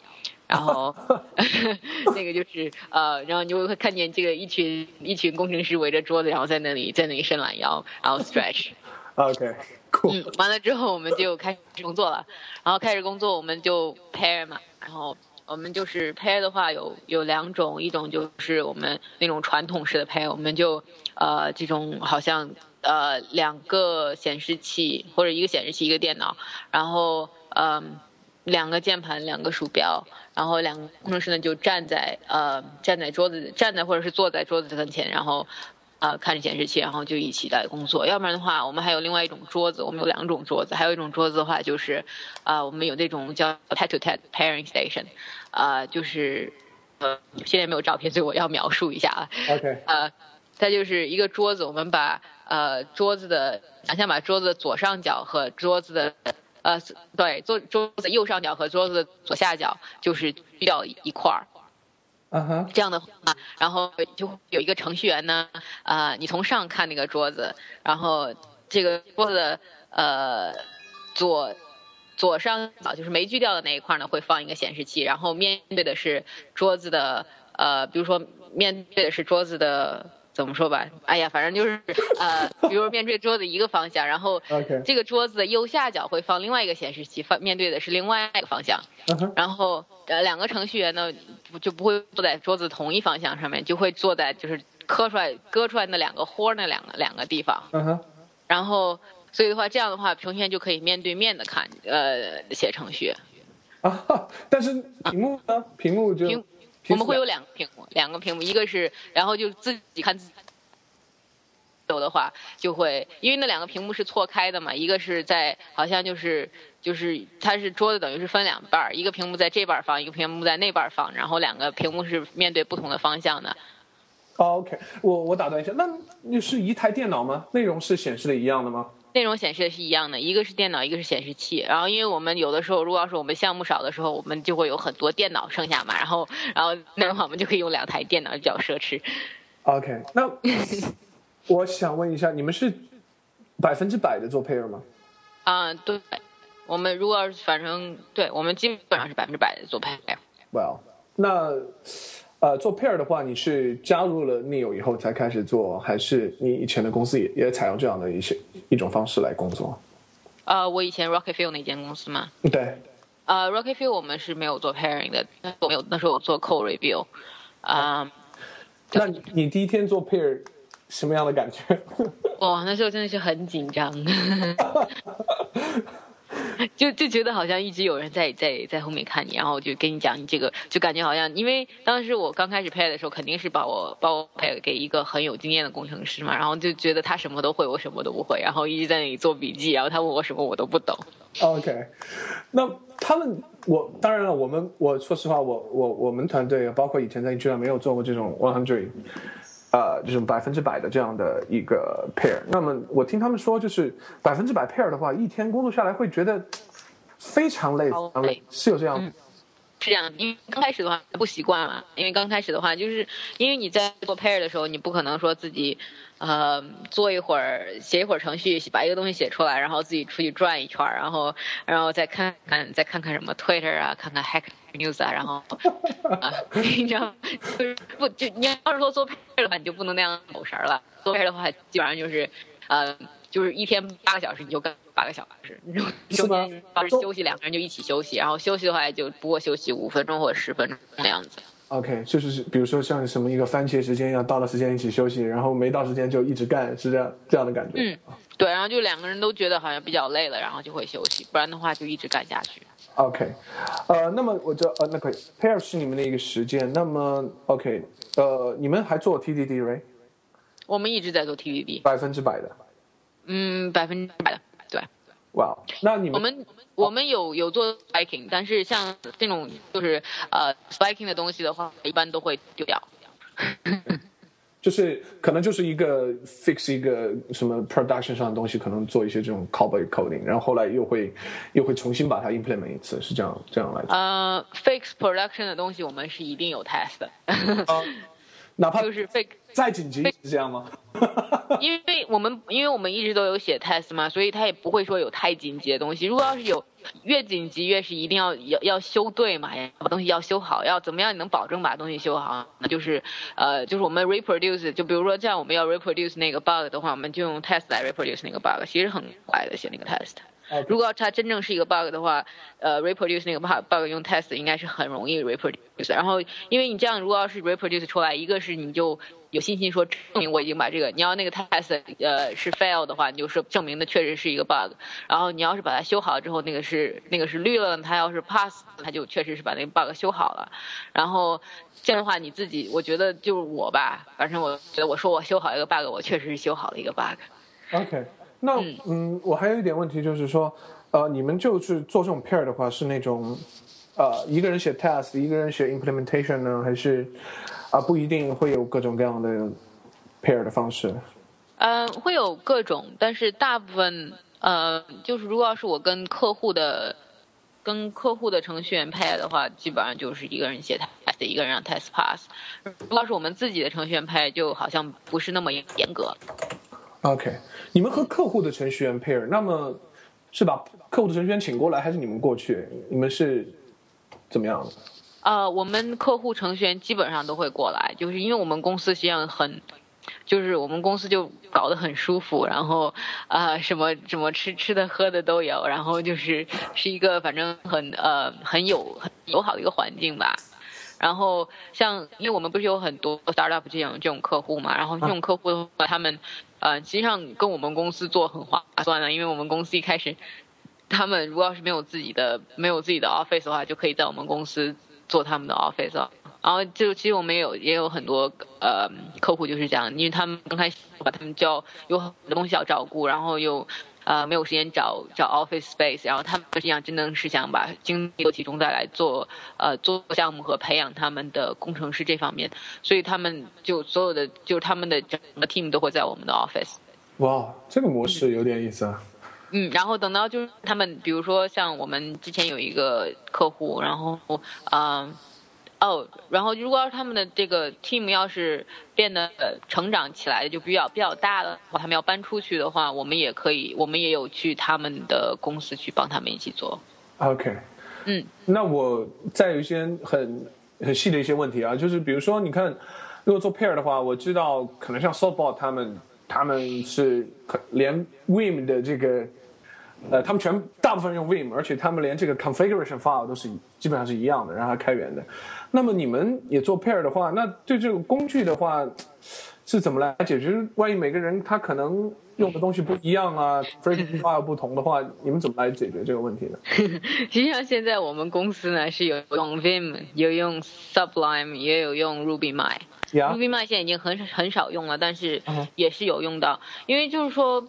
B: 然后 那个就是呃，然后你就会看见这个一群一群工程师围着桌子，然后在那里在那里伸懒腰，然后 stretch。
A: OK，酷、
B: 嗯，完了之后我们就开始工作了，然后开始工作我们就 pair 嘛，然后我们就是 pair 的话有有两种，一种就是我们那种传统式的 pair，我们就呃这种好像呃两个显示器或者一个显示器一个电脑，然后嗯、两个键盘两个鼠标，然后两个工程师呢就站在呃站在桌子站在或者是坐在桌子跟前，然后。呃，看着显示器，然后就一起来工作。要不然的话，我们还有另外一种桌子，我们有两种桌子，还有一种桌子的话就是，啊、我们有那种叫 to head pairing station，啊、就是呃现在没有照片，所以我要描述一下啊。
A: OK，
B: 呃，它就是一个桌子，我们把呃桌子的想象把桌子的左上角和桌子的呃对桌桌子右上角和桌子的左下角就是锯掉一块儿。
A: 嗯哼，
B: 这样的话，然后就有一个程序员呢，啊、你从上看那个桌子，然后这个桌子呃左左上角就是没锯掉的那一块呢，会放一个显示器，然后面对的是桌子的呃，比如说面对的是桌子的。怎么说吧？哎呀，反正就是呃，比如面对桌子一个方向，然后这个桌子的右下角会放另外一个显示器，放面对的是另外一个方向。然后呃，两个程序员呢不就不会坐在桌子同一方向上面，就会坐在就是磕出来割出来那两个豁那两个两个地方。然后所以的话，这样的话，程序员就可以面对面的看呃写程序。
A: 啊，但是屏幕呢？屏幕就
B: 屏我们会有两个屏幕，两个屏幕，一个是然后就自己看自己。有的话就会，因为那两个屏幕是错开的嘛，一个是在好像就是就是它是桌子等于是分两半儿，一个屏幕在这半儿放，一个屏幕在那半儿放，然后两个屏幕是面对不同的方向的。
A: 哦 OK，我我打断一下，那那是一台电脑吗？内容是显示的一样的吗？
B: 内容显示的是一样的，一个是电脑，一个是显示器。然后，因为我们有的时候，如果要是我们项目少的时候，我们就会有很多电脑剩下嘛。然后，然后那样的话，我们就可以用两台电脑，比较奢侈。
A: OK，那 我想问一下，你们是百分之百的做 pair 吗？
B: 啊、对，我们如果要是反正对我们基本上是百分之百的做配。
A: Well，那呃，做 pair 的话，你是加入了 Neo 以后才开始做，还是你以前的公司也也采用这样的一些一种方式来工作？
B: 呃，我以前 Rocket Fuel 那间公司嘛，
A: 对，
B: 呃，Rocket Fuel 我们是没有做 pairing 的，我没有那时候我做 code review，啊、
A: 那你你第一天做 pair 什么样的感觉？
B: 哇，那时候真的是很紧张，就就觉得好像一直有人在在在后面看你，然后就跟你讲你这个，就感觉好像，因为当时我刚开始配的时候，肯定是把我把我配给一个很有经验的工程师嘛，然后就觉得他什么都会，我什么都不会，然后一直在那里做笔记，然后他问我什么我都不懂。
A: OK，那他们，我当然了，我们我说实话，我我我们团队包括以前在居然没有做过这种 one hundred，呃，这种百分之百的这样的一个 pair。那么我听他们说，就是百分之百 pair 的话，一天工作下来会觉得非常累，非常累
B: 累，
A: 是有这样。
B: 是这样，因为刚开始的话不习惯嘛，因为刚开始的话，就是因为你在做 pair 的时候，你不可能说自己，呃，做一会儿写一会儿程序，把一个东西写出来，然后自己出去转一圈，然后然后再看看再看看什么 Twitter 啊，看看 Hack News 啊，然后啊，你知道，就是不就你要是说做 pair 的话，你就不能那样走神了。做 pair 的话，基本上就是，呃，就是一天八个小时，你就干八个小时，你
A: 是吗
B: 中间要是休息，两个人就一起休息，然后休息的话就不过休息五分钟或者十分钟那样子。
A: OK，就是比如说像什么一个番茄时间，一样到了时间一起休息，然后没到时间就一直干，是这样这样的感觉。
B: 嗯，对，然后就两个人都觉得好像比较累了，然后就会休息，不然的话就一直干下去。
A: OK，呃，那么我这呃，那可以 pair 是你们的一个实践，那么 OK，呃，你们还做 TDD right？
B: 我们一直在做 TDD，
A: 百分之百的。
B: 嗯，百分之百的，对。
A: 哇、那你们
B: 我们我们有有做 spiking，但是像这种就是呃 spiking 的东西的话，一般都会丢掉。
A: 就是可能就是一个 fix 一个什么 production 上的东西，可能做一些这种 callback coding，然后后来又会又会重新把它 implement 一次，是这样这样来做。
B: 呃，fix production 的东西我们是一定有 test 的。
A: 啊哪怕
B: 就是 fake
A: 再紧急是这样吗？
B: 因为我们因为我们一直都有写 test 嘛，所以他也不会说有太紧急的东西。如果要是有越紧急，越是一定要要要修对嘛，把东西要修好，要怎么样你能保证把东西修好？那就是呃，就是我们 reproduce，就比如说这样我们要 reproduce 那个 bug 的话，我们就用 test 来 reproduce 那个 bug，其实很快的写那个 test。如果要它真正是一个 bug 的话，呃，reproduce 那个 bug bug 用 test 应该是很容易 reproduce。然后因为你这样，如果要是 reproduce 出来，一个是你就有信心说证明我已经把这个，你要那个 test 呃是 fail 的话，你就是证明的确实是一个 bug。然后你要是把它修好了之后，那个是那个是绿了，它要是 pass，它就确实是把那个 bug 修好了。然后这样的话，你自己我觉得就是我吧，反正我觉得我说我修好一个 bug，我确实是修好了一个 bug。
A: OK，那嗯我还有一点问题就是说，呃，你们就是做这种 pair 的话，是那种呃一个人写 test，一个人写 implementation 呢，还是啊、不一定会有各种各样的 pair 的方式？
B: 嗯，会有各种，但是大部分呃，就是如果要是我跟客户的跟客户的程序员配的话，基本上就是一个人写 test，一个人让 test pass。如果要是我们自己的程序员配，就好像不是那么严格。
A: OK，你们和客户的程序员 pair，那么是把客户的程序员请过来，还是你们过去？你们是怎么样的？
B: 呃，我们客户程序员基本上都会过来，就是因为我们公司实际上很，就是我们公司就搞得很舒服，然后呃什么什么吃吃的喝的都有，然后就是是一个反正很呃很有很友好的一个环境吧。然后像因为我们不是有很多 startup 这种这种客户嘛，然后这种客户的话，他们呃实际上跟我们公司做很划算的，因为我们公司一开始他们如果要是没有自己的没有自己的 office 的话，就可以在我们公司做他们的 office。然后就其实我们也有也有很多呃客户就是这样，因为他们刚开始把，他们叫有很多东西要照顾，然后又呃没有时间找找 office space，然后他们实际上真的是想把精力都集中在来做呃做项目和培养他们的工程师这方面，所以他们就所有的就是他们的整个 team 都会在我们的 office。
A: 哇，这个模式有点意思啊。
B: 嗯，然后等到就是他们，比如说像我们之前有一个客户，然后嗯、哦，然后如果要是他们的这个 team 要是变得呃成长起来，就比较比较大了，他们要搬出去的话，我们也可以，我们也有去他们的公司去帮他们一起做。
A: OK，
B: 嗯，
A: 那我再有一些很很细的一些问题啊，就是比如说，你看，如果做 pair 的话，我知道可能像 Softball 他们，他们是可连 WIM 的这个，呃，他们全大部分用 Vim，而且他们连这个 configuration file 都是基本上是一样的，让它开源的。那么你们也做 pair 的话，那对这个工具的话是怎么来解决？万一每个人他可能用的东西不一样啊，configuration file 不同的话，你们怎么来解决这个问题呢？
B: 实际上现在我们公司呢是有用 Vim，有用 Sublime，也有用 RubyMy。
A: 呀
B: RubyMy 现在已经很很少用了，但是也是有用到，因为就是说，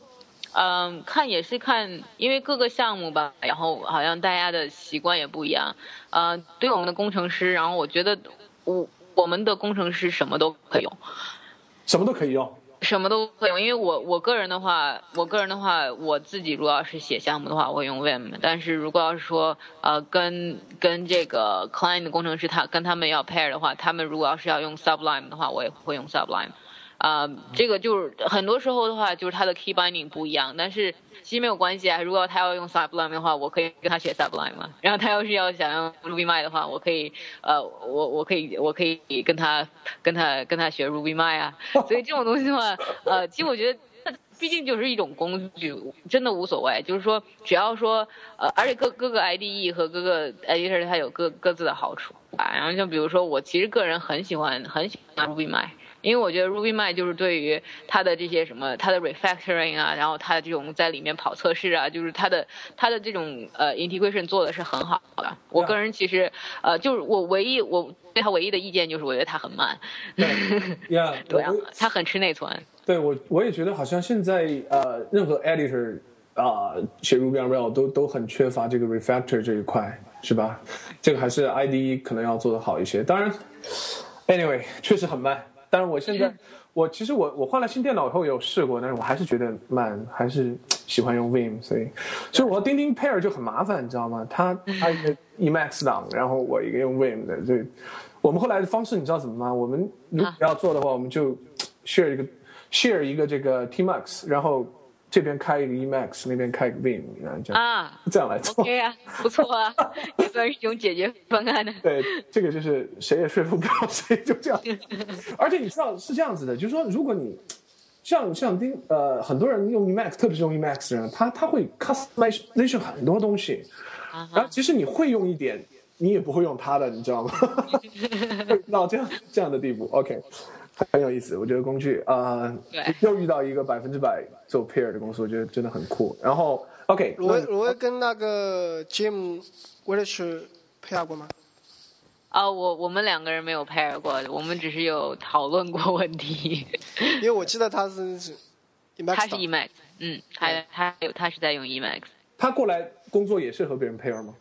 B: 嗯、看也是看，因为各个项目吧，然后好像大家的习惯也不一样。呃，对我们的工程师，然后我觉得我我们的工程师什么都可以用，
A: 什么都可以用。
B: 什么都可以用，因为我我个人的话，我个人的话，我自己如果要是写项目的话，我会用 Vim。但是如果要是说呃跟跟这个 client 的工程师他跟他们要 pair 的话，他们如果要是要用 Sublime 的话，我也会用 Sublime。啊、这个就是很多时候的话，就是它的 key binding 不一样，但是其实没有关系啊。如果他要用 Sublime 的话，我可以跟他学 Sublime 嘛。然后他要是要想用 RubyMy 的话，我可以呃，我我可以我可以跟他跟他跟他学 RubyMy 啊。所以这种东西的话，呃，其实我觉得。毕竟就是一种工具，真的无所谓。就是说，只要说，呃，而且各各个 IDE 和各个 editor 它有各各自的好处啊。然后像比如说，我其实个人很喜欢很喜欢 RubyMy，因为我觉得 RubyMy 就是对于它的这些什么它的 refactoring 啊，然后它的这种在里面跑测试啊，就是它的它的这种呃 integration 做的是很好的。我个人其实呃，就是我唯一我对它唯一的意见就是我觉得它很慢，
A: 呀、
B: 对啊
A: 我，
B: 它很吃内存。
A: 对我我也觉得好像现在呃，任何 editor 啊、写 Ruby on Rails 都都很缺乏这个 refactor 这一块，是吧？这个还是 IDE 可能要做得好一些。当然，anyway 确实很慢。但是我现在我其实我我换了新电脑以后有试过，但是我还是觉得慢，还是喜欢用 Vim，所以所以我钉钉 pair 就很麻烦，你知道吗？他 他一个 Emacs 档，然后我一个用 Vim 的，这我们后来的方式你知道怎么吗？我们如果要做的话，我们就 share 一个 share 一个这个 Tmax，然后这边开一个 Emax，那边开一个 Vim，然后这样、
B: 啊
A: 这样来做。
B: ，OK 啊，不错啊，也算是一种解决方案呢。
A: 对，这个就是谁也说服不了谁，就这样。而且你知道是这样子的，就是说，如果你像像丁呃，很多人用 Emacs，特别是用 Emacs 的人，他他会 customization 很多东西，
B: 啊
A: 然后其实你会用一点，你也不会用它的，你知道吗？会到这样这样的地步，OK。很有意思，我觉得工具啊、呃
B: 对
A: 又遇到一个百分之百做 pair 的公司，我觉得真的很酷。然后 OK，
C: 罗威鲁威跟那个 Jim Willis pair 过吗？
B: 啊，我我们两个人没有 pair 过，我们只是有讨论过问题。
C: 因为我记得他是是
B: 他是
C: 的
B: Emacs，嗯，他他有他是在用 Emacs。
A: 他过来工作也是和别人 pair 吗？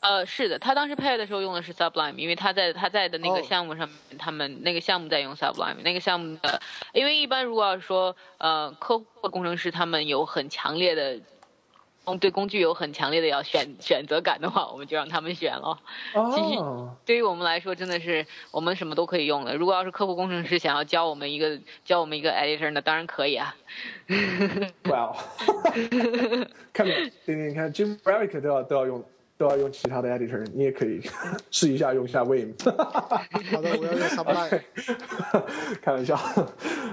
B: 呃，是的，他当时 pair 的时候用的是 Sublime，因为他在他在的那个
C: 哦
B: 项目上面，他们那个项目在用 Sublime，那个项目的，因为一般如果要是说呃客户工程师他们有很强烈的。对工具有很强烈的要选选择感的话，我们就让他们选了。其实
A: 哦，
B: 对于我们来说，真的是我们什么都可以用的。如果要是客户工程师想要教我们一个教我们一个 editor 那当然可以啊。
A: 哇哦！看没？对对，你看 Jim Braddock 都要都要用都要用其他的 editor，你也可以 试一下用一下 Vim。
C: 好的，我要用 Sublime。
A: 开玩笑，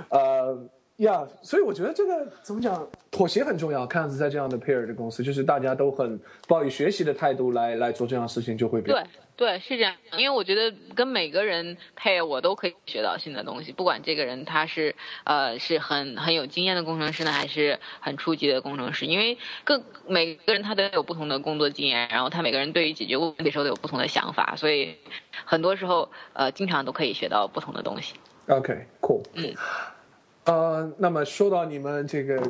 A: 呃呀，所以我觉得这个怎么讲，妥协很重要。看样子在这样的 pair 的公司，就是大家都很抱以学习的态度来来做这样的事情，就会比较
B: 对对，是这样。因为我觉得跟每个人配，我都可以学到新的东西。不管这个人他是呃是很很有经验的工程师呢，还是很初级的工程师，因为各每个人他都有不同的工作经验，然后他每个人对于解决问题的时候都有不同的想法，所以很多时候呃经常都可以学到不同的东西。
A: OK，cool。
B: 嗯，
A: 呃，那么说到你们这个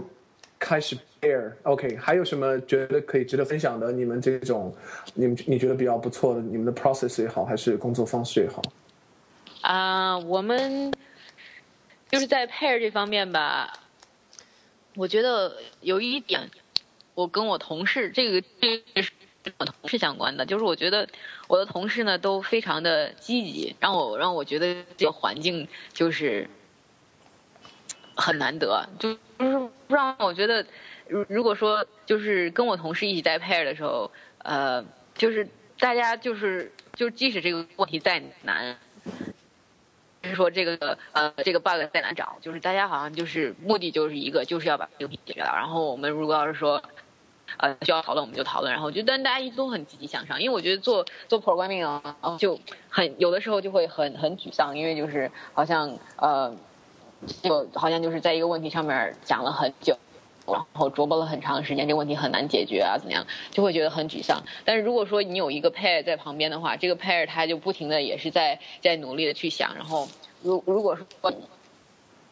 A: 开始 pair，OK，、还有什么觉得可以值得分享的？你们这种，你们你觉得比较不错的，你们的 process 也好，还是工作方式也好？
B: 啊、我们就是在 pair 这方面吧，我觉得有一点，我跟我同事这个这个是跟我同事相关的，就是我觉得我的同事呢都非常的积极，让我让我觉得这个环境就是很难得，就就是让我觉得，如如果说就是跟我同事一起在 pair 的时候，呃，就是大家就是就即使这个问题再难。就是说这个呃这个 bug 再难找，就是大家好像就是目的就是一个，就是要把这个问题解决了。然后我们如果要是说呃需要讨论，我们就讨论。然后就但大家一直都很积极向上，因为我觉得做做 programming 啊，就很有的时候就会很很沮丧，因为就是好像呃就好像就是在一个问题上面讲了很久。然后琢磨了很长时间，这个问题很难解决啊，怎么样，就会觉得很沮丧。但是如果说你有一个 pair 在旁边的话，这个 pair 他就不停的也是在在努力的去想，然后如如果说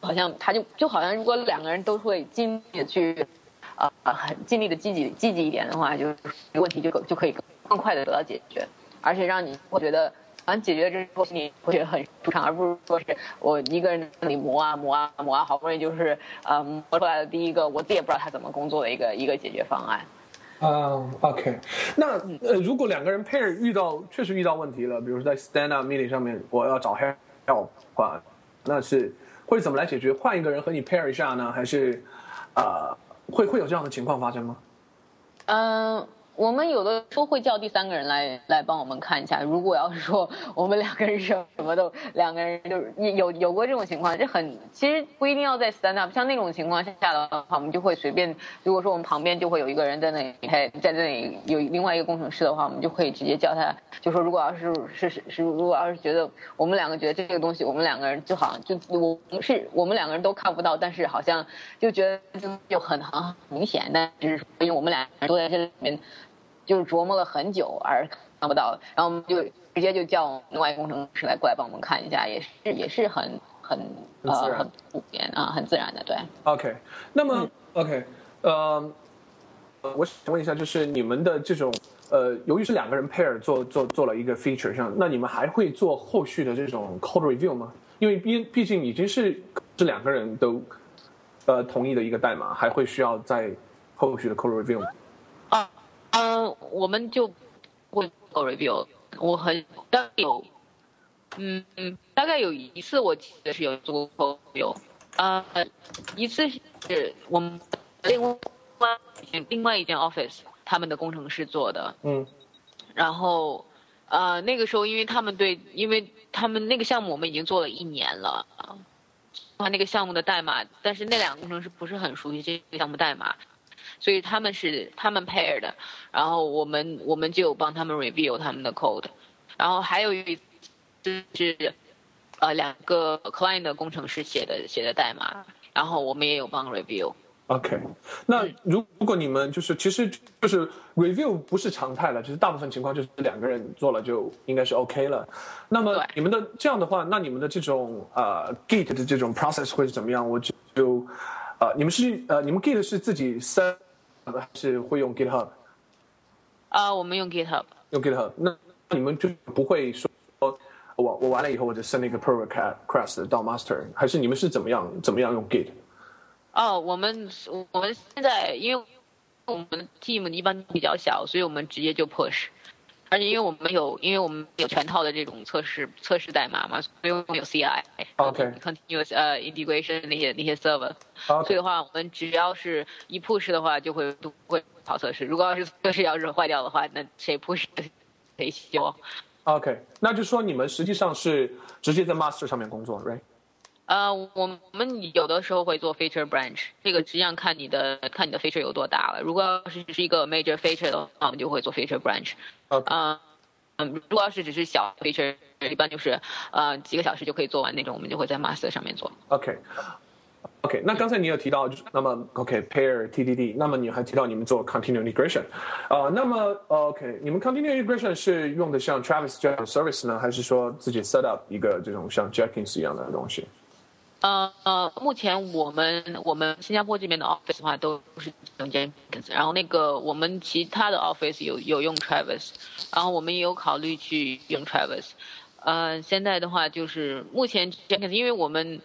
B: 好像他就就好像如果两个人都会尽力的去呃很尽力的积极积极一点的话，就问题就就可以更快的得到解决，而且让你会觉得。完解决之后，你会觉得很舒畅，而不是说是我一个人在那里磨啊磨啊磨啊，好不容易就是呃磨出来的第一个我自己也不知道他怎么工作的一个一个解决方案。
A: 啊、o k 那呃，如果两个人 pair 遇到确实遇到问题了，比如说在 stand up meeting 上面，我要找 help 的话，那是会怎么来解决？换一个人和你 pair 一下呢？还是呃，会会有这样的情况发生吗？
B: 嗯，我们有的时候会叫第三个人来来帮我们看一下。如果要是说我们两个人什么都两个人就是有有过这种情况，这很其实不一定要在 stand up，像那种情况下的话，我们就会随便。如果说我们旁边就会有一个人在那里，在那里有另外一个工程师的话，我们就可以直接叫他，就说如果要是是是，如果要是觉得我们两个觉得这个东西，我们两个人就好像就我是我们两个人都看不到，但是好像就觉得就很很明显，但只是因为我们俩都在这里面。就是琢磨了很久而看不到，然后我们就直接就叫另外一个工程师来过来帮我们看一下，也是也是很很呃
A: 很
B: 普遍啊，很自然的，对。
A: OK，那么、OK，呃，我想问一下，就是你们的这种呃，由于是两个人 pair 做做做了一个 feature 上，那你们还会做后续的这种 code review 吗？因为毕毕竟已经是这两个人都呃同意的一个代码，还会需要在后续的 code review 吗？
B: 啊，嗯，我们就会做 review，我很但有嗯嗯，大概有一次我记得是有做过 review，，呃，一次是我们另外另外一间 office 他们的工程师做的，
A: 嗯。
B: 然后呃那个时候因为他们对，因为他们那个项目我们已经做了一年了，啊，那个项目的代码，但是那两个工程师不是很熟悉这个项目代码，所以他们是他们 pair 的，然后我们我们就帮他们 review 他们的 code，然后还有一就是呃两个 client 的工程师写的写的代码，然后我们也有帮 review。
A: OK，那如如果你们就是其实就是 review 不是常态了，就是大部分情况就是两个人做了就应该是 OK 了。那么你们的这样的话，那你们的这种呃 Git 的这种 process 会是怎么样？我就就呃你们是呃你们 Git 是自己 set 还是会用 GitHub？
B: 啊、我们用 GitHub。
A: 用 GitHub，那你们就不会说我我完了以后我就 send 一个 pull request 到 master，还是你们是怎么样怎么样用 Git？
B: 哦，我们我们现在因为我们 team 一般比较小，所以我们直接就 push。而且因为我们有，因为我们有全套的这种测试测试代码嘛，所以我们有 CI、
A: OK
B: continuous 呃 integration 那些那些 server。所以的话，我们只要是一 push 的话，就会都会跑测试。如果要是测试要是坏掉的话，那谁 push 谁修。
A: OK，那就说你们实际上是直接在 master 上面工作，right？
B: 呃，我们有的时候会做 feature branch，这个实际上看你的看你的 feature 有多大了。如果要是只是一个 major feature 的话，我们就会做 feature branch。嗯嗯，如果要是只是小 feature，一般就是呃几个小时就可以做完那种，我们就会在 master 上面做。
A: OK。OK，那刚才你有提到，就是那么 OK pair TDD，那么你还提到你们做 continuous integration，呃，那么 OK，你们 continuous integration 是用的像 Travis 这样的 service 呢，还是说自己 set up 一个这种像 Jenkins 一样的东西？
B: 呃呃，目前我们我们新加坡这边的 office 的话都是用 Jenkins，然后那个我们其他的 office 有有用 Travis，然后我们也有考虑去用 Travis。呃，现在的话就是目前 Jenkins，因为我们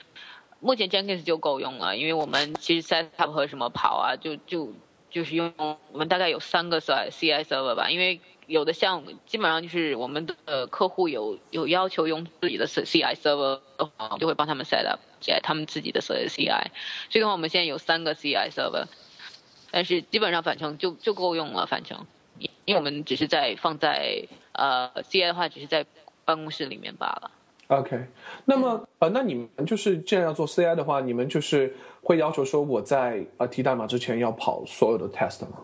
B: 目前 Jenkins 就够用了，因为我们其实 setup 和什么跑啊，就就就是用我们大概有三个 CI CI server 吧，因为有的项目基本上就是我们的客户有有要求用自己的 CI server 的话，就会帮他们 set up 起来他们自己的 CI，所以的话我们现在有三个 CI server，但是基本上反正就就够用了，反正因因为我们只是在放在呃 CI 的话，只是在办公室里面罢了。
A: OK，那么呃，那你们就是既然要做 CI 的话，你们就是会要求说我在呃提代码之前要跑所有的 test 吗？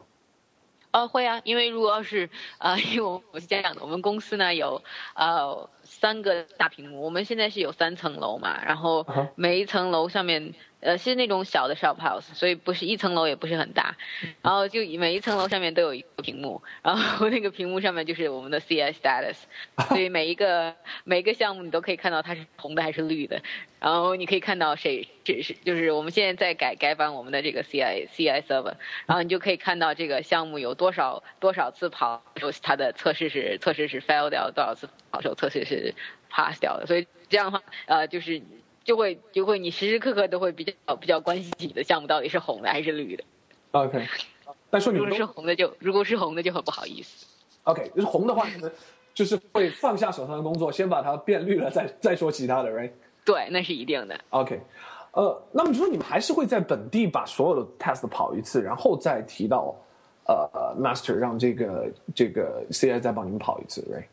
B: 呃，会啊，因为如果要是呃，因为我我是这样的，我们公司呢有呃三个大屏幕，我们现在是有三层楼嘛，然后每一层楼上面呃是那种小的 shop house，所以不是一层楼也不是很大，然后就每一层楼上面都有一个屏幕，然后 那个屏幕上面就是我们的 CI status，所以每一个每一个项目你都可以看到它是红的还是绿的，然后你可以看到谁这是就是我们现在在改改版我们的这个 CI CI server，然后你就可以看到这个项目有多少多少次跑的时候它的测试是测试是 fail 掉，多少次跑的时候测试是 pass 掉的，所以这样的话呃就是就会就会你时时刻刻都会比较比较关心你的项目到底是红的还是绿的
A: ，OK，但说你
B: 如果是红的就如果是红的就很不好意思。
A: OK，就是红的话，你们就是会放下手上的工作，先把它变绿了，再再说其他的，right？
B: 对，那是一定的。
A: OK，呃，那么就说你们还是会在本地把所有的 test 跑一次，然后再提到呃呃 master 让这个这个 CI 再帮你们跑一次，right？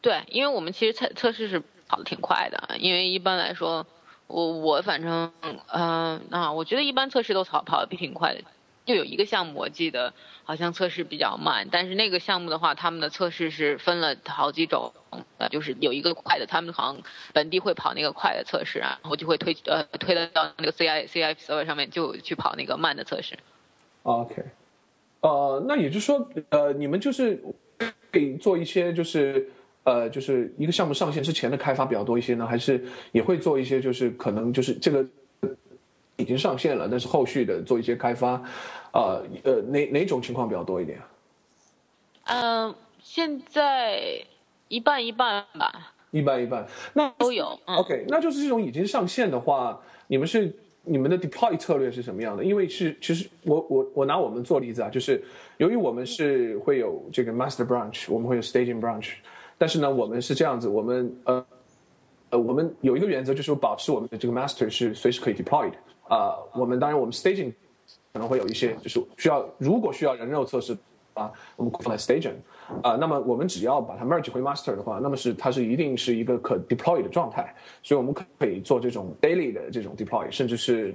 B: 对，因为我们其实测测试是跑的挺快的，因为一般来说，我我反正嗯、呃、啊，我觉得一般测试都跑跑的挺快的。就有一个项目，我记得好像测试比较慢，但是那个项目的话，他们的测试是分了好几种，呃，就是有一个快的，他们好像本地会跑那个快的测试啊，然后就会推呃推到那个 CI CI server 上面就去跑那个慢的测试。
A: OK，呃，那也就是说，呃，你们就是给做一些就是呃，就是一个项目上线之前的开发比较多一些呢，还是也会做一些就是可能就是这个已经上线了，但是后续的做一些开发，呃呃，哪哪种情况比较多一点？
B: 嗯、现在一半一半吧，
A: 一半一半，那
B: 都有。嗯
A: OK，那就是这种已经上线的话，你们是你们的 deploy 策略是什么样的？因为是其实我我我拿我们做例子啊，就是由于我们是会有这个 master branch，我们会有 staging branch，但是呢，我们是这样子，我们呃呃，我们有一个原则就是保持我们的这个 master 是随时可以 deploy 的。啊，我们当然我们 staging 可能会有一些就是需要，如果需要人肉测试啊，我们放在 staging。啊，那么我们只要把它 merge 回 master 的话，那么是它是一定是一个可 deploy 的状态，所以我们可以做这种 daily 的这种 deploy，甚至是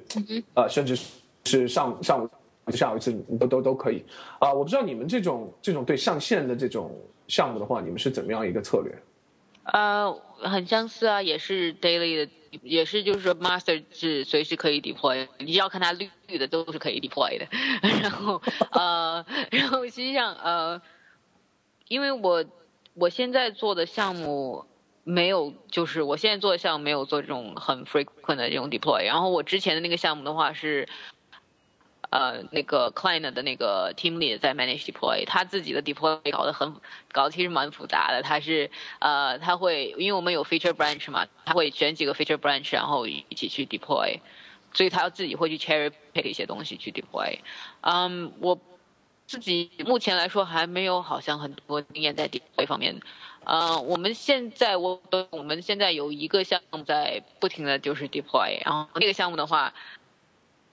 A: 呃，甚至是上上午下午一次都都都可以。啊，我不知道你们这种这种对上线的这种项目的话，你们是怎么样一个策略？
B: 呃，很相似啊，也是 daily 的，也是就是说 master 是随时可以 deploy，你只要看它绿的都是可以 deploy 的。然后呃，然后实际上呃。因为我我现在做的项目没有，就是我现在做的项目没有做这种很 frequent 的这种 deploy。然后我之前的那个项目的话是，呃，那个 client 的那个 team lead 在 manage deploy，他自己的 deploy 搞得很搞得其实蛮复杂的。他是呃，他会因为我们有 feature branch 嘛，他会选几个 feature branch，然后一起去 deploy，所以他要自己会去 cherry pick 一些东西去 deploy。嗯，我。自己目前来说还没有好像很多经验在 deploy 方面，呃，我们现在我我们现在有一个项目在不停的就是 deploy，然后那个项目的话，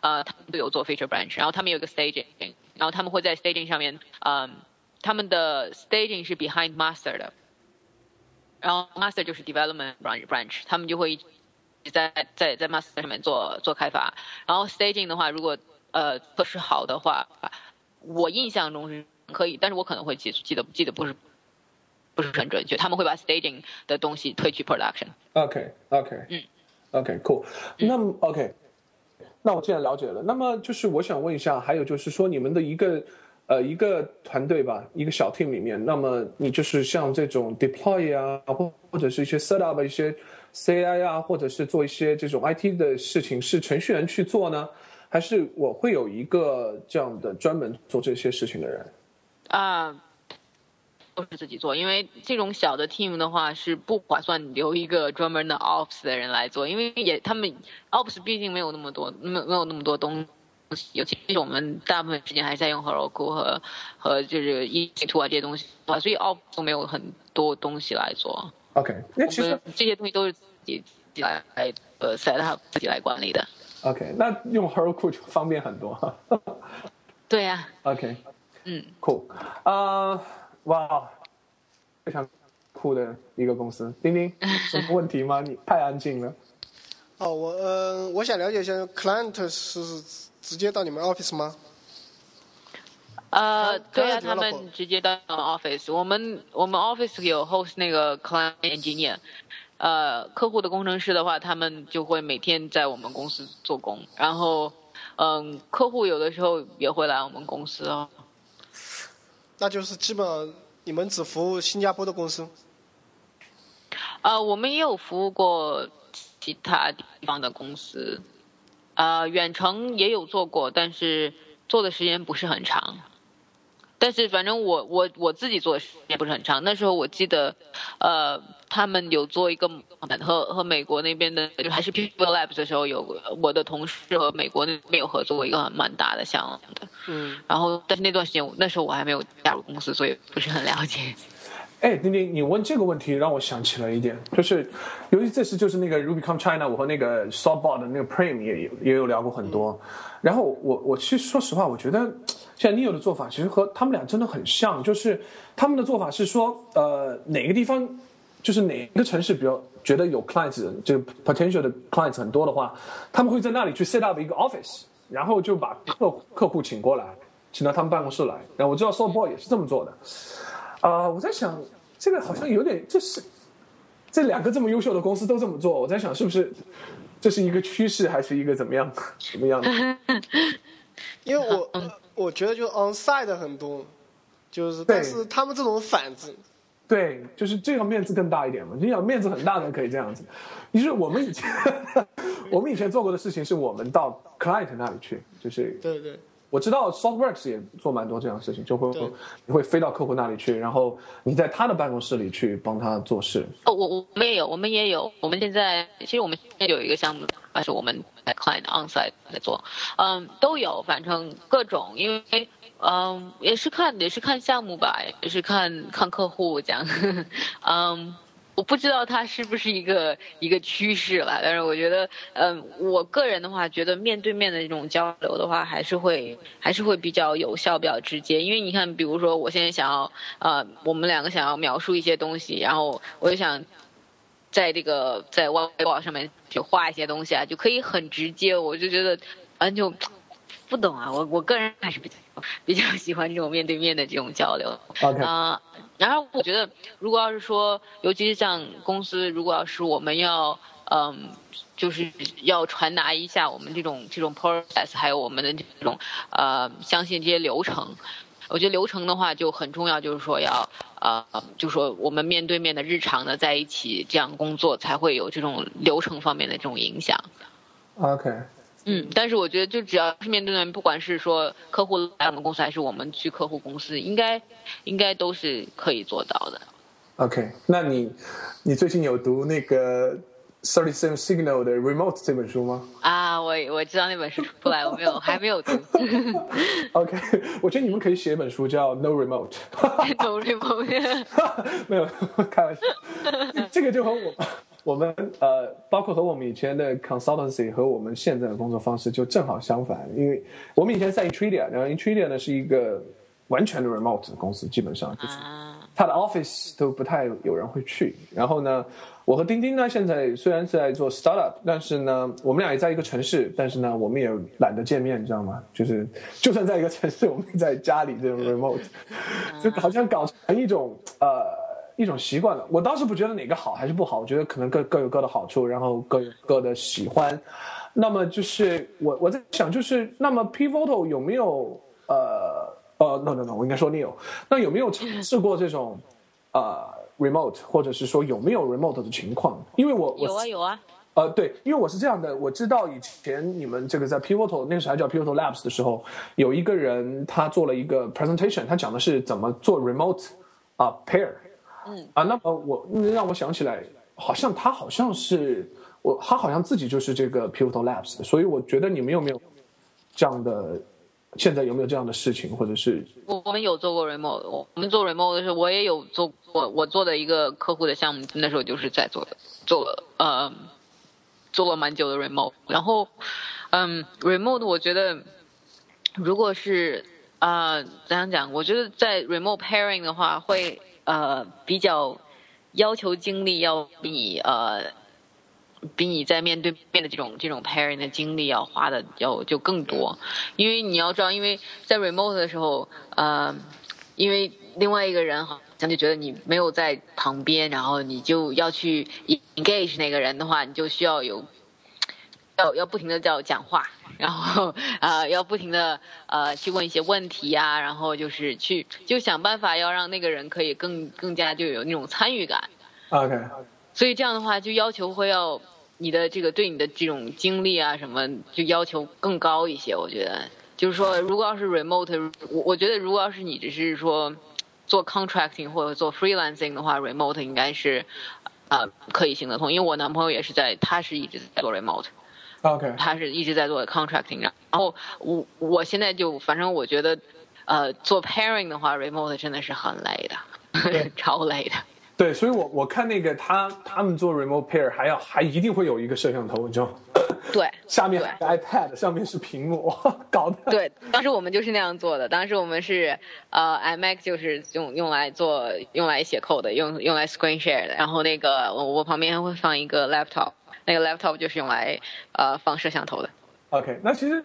B: 呃，他们都有做 feature branch，然后他们有个 staging，然后他们会在 staging 上面，嗯，他们的 staging 是 behind master 的，然后 master 就是 development branch，他们就会在在在 master 上面做做开发，然后 staging 的话，如果呃测试好的话。我印象中是可以，但是我可能会记记得记得不是不是很准确。他们会把 staging 的东西推去 production。
A: OK OK 嗯 OK cool。那么 OK，那我既然了解了，那么就是我想问一下，还有就是说你们的一个呃一个团队吧，一个小 team 里面，那么你就是像这种 deploy 啊，或或者是一些 set up 一些 CI 啊，或者是做一些这种 IT 的事情，是程序员去做呢？还是我会有一个这样的专门做这些事情的人，
B: 啊，都是自己做，因为这种小的 team 的话是不划算留一个专门的 ops 的人来做，因为也他们 ops 毕竟没有那么多，没没有那么多东西，尤其是我们大部分时间还是在用 Heroku 和和就是一体图啊这些东西，啊，所以 ops 都没有很多东西来做。
A: OK，那其实
B: 这些东西都是自己来来呃 set up 自己来管理的。
A: OK，那用 Heroku 就方便很多。
B: 对呀。
A: OK，
B: 嗯
A: ，Cool，啊，哇，非常酷的一个公司。丁丁，什么问题吗？你太安静了。
C: 哦，我呃，我想了解一下，Client 是直接到你们 Office 吗？
B: 呃，对啊，他们直接到 Office。我们我们 Office 有 host 那个 Client Engineer。呃，客户的工程师的话，他们就会每天在我们公司做工，然后，嗯，客户有的时候也会来我们公司哦。
C: 那就是基本你们只服务新加坡的公司？
B: 呃，我们也有服务过其他地方的公司，呃，远程也有做过，但是做的时间不是很长。但是反正我我我自己做的时间不是很长。那时候我记得，呃，他们有做一个和和美国那边的，就还是 People Labs 的时候，有我的同事和美国那边有合作过一个蛮大的项目的。
C: 嗯。
B: 然后，但是那段时间，那时候我还没有加入公司，所以不是很了解。
A: 哎，丁丁，你问这个问题让我想起了一点，就是由于这次就是那个 RubyConf China，我和那个 s o f t b o a r 的那个 Prime 也有也有聊过很多。然后我我其实说实话，我觉得像 Neo 的做法其实和他们俩真的很像，就是他们的做法是说，呃，哪个地方就是哪个城市比较觉得有 clients 这个 potential 的 clients 很多的话，他们会在那里去 set up 一个 office，然后就把客客户请过来，请到他们办公室来。然后我知道 s o f t b o a r 也是这么做的。啊，我在想，这个好像有点，这是这两个这么优秀的公司都这么做，我在想是不是这是一个趋势，还是一个怎么样怎么样的？
C: 因为我我觉得就 on site 很多，就是但是他们这种反制，
A: 对，就是这个面子更大一点嘛。你想面子很大的可以这样子，你是我们以前 我们以前做过的事情，是我们到 client 那里去，就是
C: 对对。
A: 我知道 Softworks 也做蛮多这样的事情，就会你会飞到客户那里去，然后你在他的办公室里去帮他做事。
B: 哦，我我们也有，我们也有，我们现在其实我们现在有一个项目，还是我们在 client onsite 在做，嗯，都有，反正各种，因为嗯也是看也是看项目吧，也是看看客户这样，嗯，我不知道它是不是一个一个趋势了，但是我觉得，嗯，我个人的话，觉得面对面的这种交流的话，还是会还是会比较有效、比较直接。因为你看，比如说我现在想要，呃，我们两个想要描述一些东西，然后我就想在这个在外网上面就画一些东西啊，就可以很直接。我就觉得，嗯，就不懂啊。我我个人还是比较比较喜欢这种面对面的这种交流。
A: OK
B: 啊。然后我觉得，如果要是说，尤其是像公司，如果要是我们要，嗯，就是要传达一下我们这种这种 process，还有我们的这种呃，相信这些流程，我觉得流程的话就很重要，就是说要呃，就说我们面对面的日常的在一起这样工作，才会有这种流程方面的这种影响。
A: OK。
B: 嗯，但是我觉得，就只要是面对面，不管是说客户来我们公司，还是我们去客户公司，应该应该都是可以做到的。
A: OK，那你你最近有读那个 Thirty Seven Signal 的 Remote 这本书吗？
B: 啊，我我知道那本书出来，我没有还没有读。
A: OK，我觉得你们可以写一本书叫 No Remote。
B: No Remote。
A: 没有，开玩笑。这个就和我。我们呃，包括和我们以前的 consultancy 和我们现在的工作方式就正好相反，因为我们以前在 Intradia，然后 Intradia 呢是一个完全的 remote 公司，基本上就是它的 office 都不太有人会去。然后呢，我和丁丁呢现在虽然是在做 startup，但是呢，我们俩也在一个城市，但是呢，我们也懒得见面，你知道吗？就是就算在一个城市，我们在家里这种 remote，就好像搞成一种呃。一种习惯了，我倒是不觉得哪个好还是不好，我觉得可能各各有各的好处，然后各有各的喜欢。那么就是我我在想，就是那么 Pivotal 有没有呃呃 no no no，我应该说 Neil，那有没有尝试过这种呃 remote，或者是说有没有 remote 的情况？因为我
B: 有啊有啊，
A: 呃对，因为我是这样的，我知道以前你们这个在 Pivotal 那个时候还叫 Pivotal Labs 的时候，有一个人他做了一个 presentation，他讲的是怎么做 remote 啊 pair。
B: 嗯。
A: 啊，那么我让我想起来，好像他好像是我，他好像自己就是这个 Pivotal Labs 的，所以我觉得你们有没有这样的，现在有没有这样的事情，或者是？
B: 我我们有做过 remote，我们做 remote 的时候，我也有做过，我做的一个客户的项目，那时候就是在做的，做了呃，做了蛮久的 remote，然后嗯，remote 我觉得如果是啊怎样讲，我觉得在 remote pairing 的话会。呃，比较要求精力要比呃，比你在面对面的这种这种 pairing 的精力要花的要就更多，因为你要知道，因为在 remote 的时候，呃，因为另外一个人好像就觉得你没有在旁边，然后你就要去 engage 那个人的话，你就需要有要要不停的叫讲话。然后呃，要不停的呃去问一些问题呀，然后就是去就想办法要让那个人可以更更加就有那种参与感。
A: OK。
B: 所以这样的话，就要求会要你的这个对你的这种经历啊什么，就要求更高一些。我觉得就是说，如果要是 remote，我我觉得如果要是你只是说做 contracting 或者做 freelancing 的话，remote 应该是呃可以行得通。因为我男朋友也是在，他是一直在做 remote。
A: OK，
B: 他是一直在做 contracting，然后我我现在就反正我觉得，呃，做 pairing 的话，remote 真的是很累的，超累的。
A: 对，所以我我看那个他他们做 remote pair 还要还一定会有一个摄像头，你知道吗？
B: 对，
A: 下面 iPad 上面是屏幕，搞的。
B: 对，当时我们就是那样做的。当时我们是呃，iMac 就是用用来做用来写 code 的，用用来 screen share 的。然后那个我我旁边还会放一个 laptop。那个 laptop 就是用来呃放摄像头的。
A: OK，那其实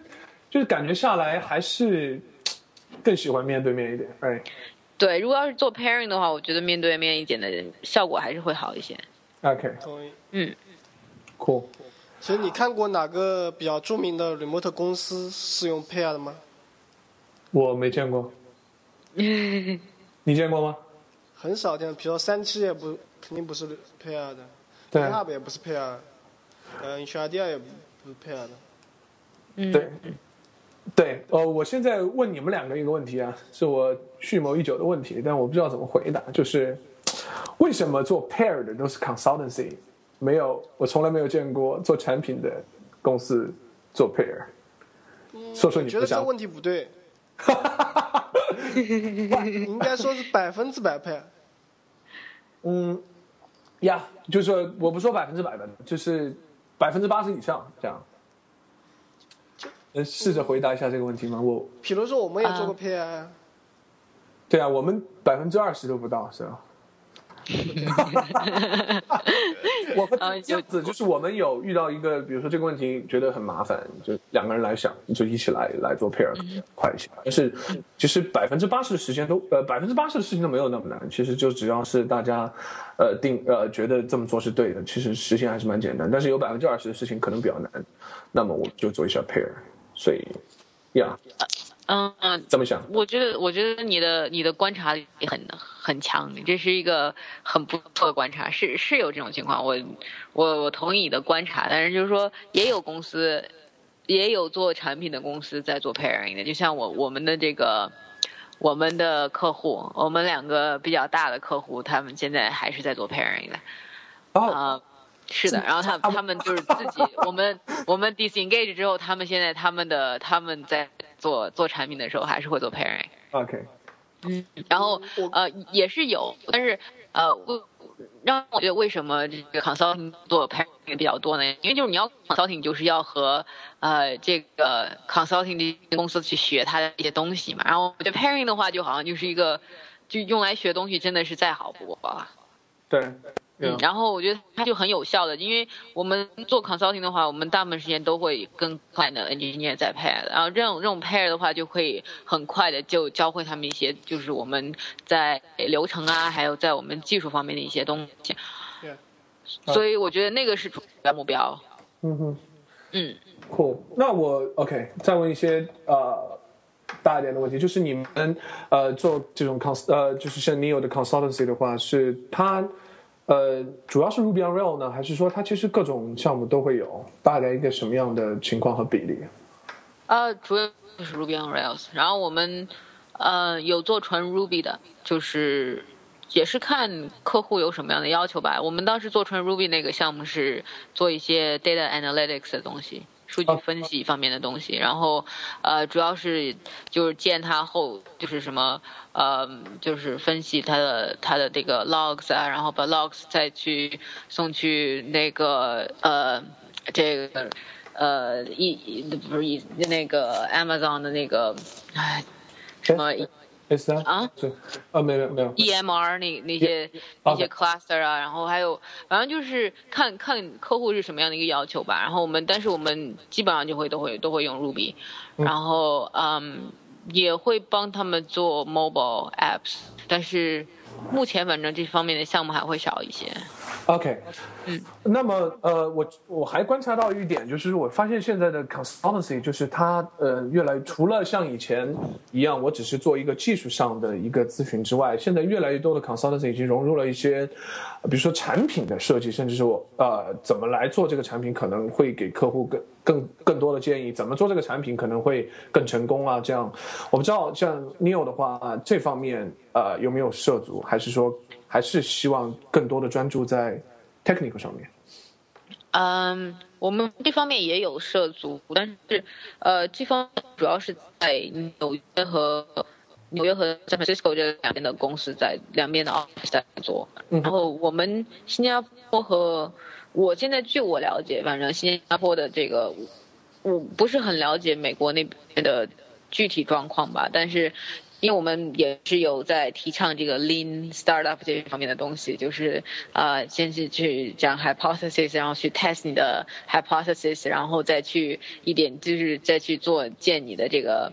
A: 就是感觉下来还是更喜欢面对面一点，哎。
B: 对，如果要是做 pairing 的话，我觉得面对面一点的效果还是会好一些。
A: OK，
C: 同意。
B: 嗯
A: ，Cool。
C: 其实你看过哪个比较著名的 remote 公司是用 pair 的吗？
A: 我没见过。你见过吗？
C: 很少见，比如说三七也不肯定不是 pair 的
A: 对
C: h u b 也不是 pair。嗯，你刷掉也不是 pair 的。
B: 嗯，
A: 对，对，呃，我现在问你们两个一个问题啊，是我蓄谋已久的问题，但我不知道怎么回答，就是为什么做 pair 的都是 consultancy，没有，我从来没有见过做产品的公司做 pair。说说你
C: 觉得这问题不对。应该说是百分之百 pair。
A: 嗯。呀，就是说我不说百分之百吧，就是百分之八十以上这样。能试着回答一下这个问题吗？我，
C: 比如说我们也做过 pair，
A: 对啊，我们百分之二十都不到，是吧？我和柚子就是我们有遇到一个，比如说这个问题觉得很麻烦，就两个人来想，就一起来来做 pair 快一些。但是其实百分之八十的时间都呃百分之八十的事情都没有那么难，其实就只要是大家呃定呃觉得这么做是对的，其实实现还是蛮简单。但是有百分之二十的事情可能比较难，那么我就做一下 pair。所以，呀。
B: 嗯嗯，
A: 怎么想？
B: 我觉得，我觉得你的你的观察力很很强，这是一个很不错的观察，是是有这种情况。我我我同意你的观察，但是就是说，也有公司，也有做产品的公司在做 pairing 的，就像我我们的这个我们的客户，我们两个比较大的客户，他们现在还是在做 pairing 的。啊，是的，然后他他们就是自己，我们我们 disengage 之后，他们现在他们的他们在。做做产品的时候还是会做 pairing。
A: OK。
B: 嗯，然后呃也是有，但是呃让我觉得为什么这个 consulting 做 pairing 比较多呢？因为就是你要 consulting 就是要和呃这个 consulting 的公司去学它的一些东西嘛。然后我觉得 pairing 的话就好像就是一个就用来学东西，真的是再好不过了。
A: 对。
B: 嗯，然后我觉得它就很有效的，因为我们做 consulting 的话，我们大部分时间都会跟 client engineer 在 pair，然后这种这种 pair 的话，就可以很快的就教会他们一些，就是我们在流程啊，还有在我们技术方面的一些东西。对。所以我觉得那个是主要目标。
A: 嗯哼。嗯。Cool。那我 OK，再问一些呃大一点的问题，就是你们呃做这种 cons 呃就是像 Neo 的 consultancy 的话，是它。呃，主要是 Ruby on r a i l 呢，还是说它其实各种项目都会有？大概一个什么样的情况和比例？
B: 呃，主要就是 Ruby on Rails，然后我们呃有做纯 Ruby 的，就是也是看客户有什么样的要求吧。我们当时做纯 Ruby 那个项目是做一些 data analytics 的东西。数据分析方面的东西，然后，呃，主要是就是建它后就是什么，呃，就是分析它的它的这个 logs 啊，然后把 logs 再去送去那个呃这个呃一不是一那个 Amazon 的那个哎什么。
A: 啊，对，啊，没有没有
B: ，EMR 那那些那些 cluster 啊，然后还有，反正就是看看客户是什么样的一个要求吧。然后我们，但是我们基本上就会都会都会用 Ruby，然后嗯，也会帮他们做 mobile apps，但是目前反正这方面的项目还会少一些。
A: OK，嗯，那么呃，我我还观察到一点，就是我发现现在的 consultancy 就是它呃，越来除了像以前一样，我只是做一个技术上的一个咨询之外，现在越来越多的 consultancy 已经融入了一些，比如说产品的设计，甚至是我呃怎么来做这个产品，可能会给客户更更更多的建议，怎么做这个产品可能会更成功啊？这样，我不知道像 Neil 的话，这方面呃有没有涉足，还是说？还是希望更多的专注在 technical 上面。
B: 嗯，我们这方面也有涉足，但是呃，这方主要是在纽约和纽约和 San Francisco 这两边的公司在两边的 office 在做。然后我们新加坡和我现在据我了解，反正新加坡的这个我不是很了解美国那边的具体状况吧，但是。因为我们也是有在提倡这个 lean startup 这方面的东西，就是呃，先是去讲 hypothesis，然后去 test 你的 hypothesis，然后再去一点就是再去做建你的这个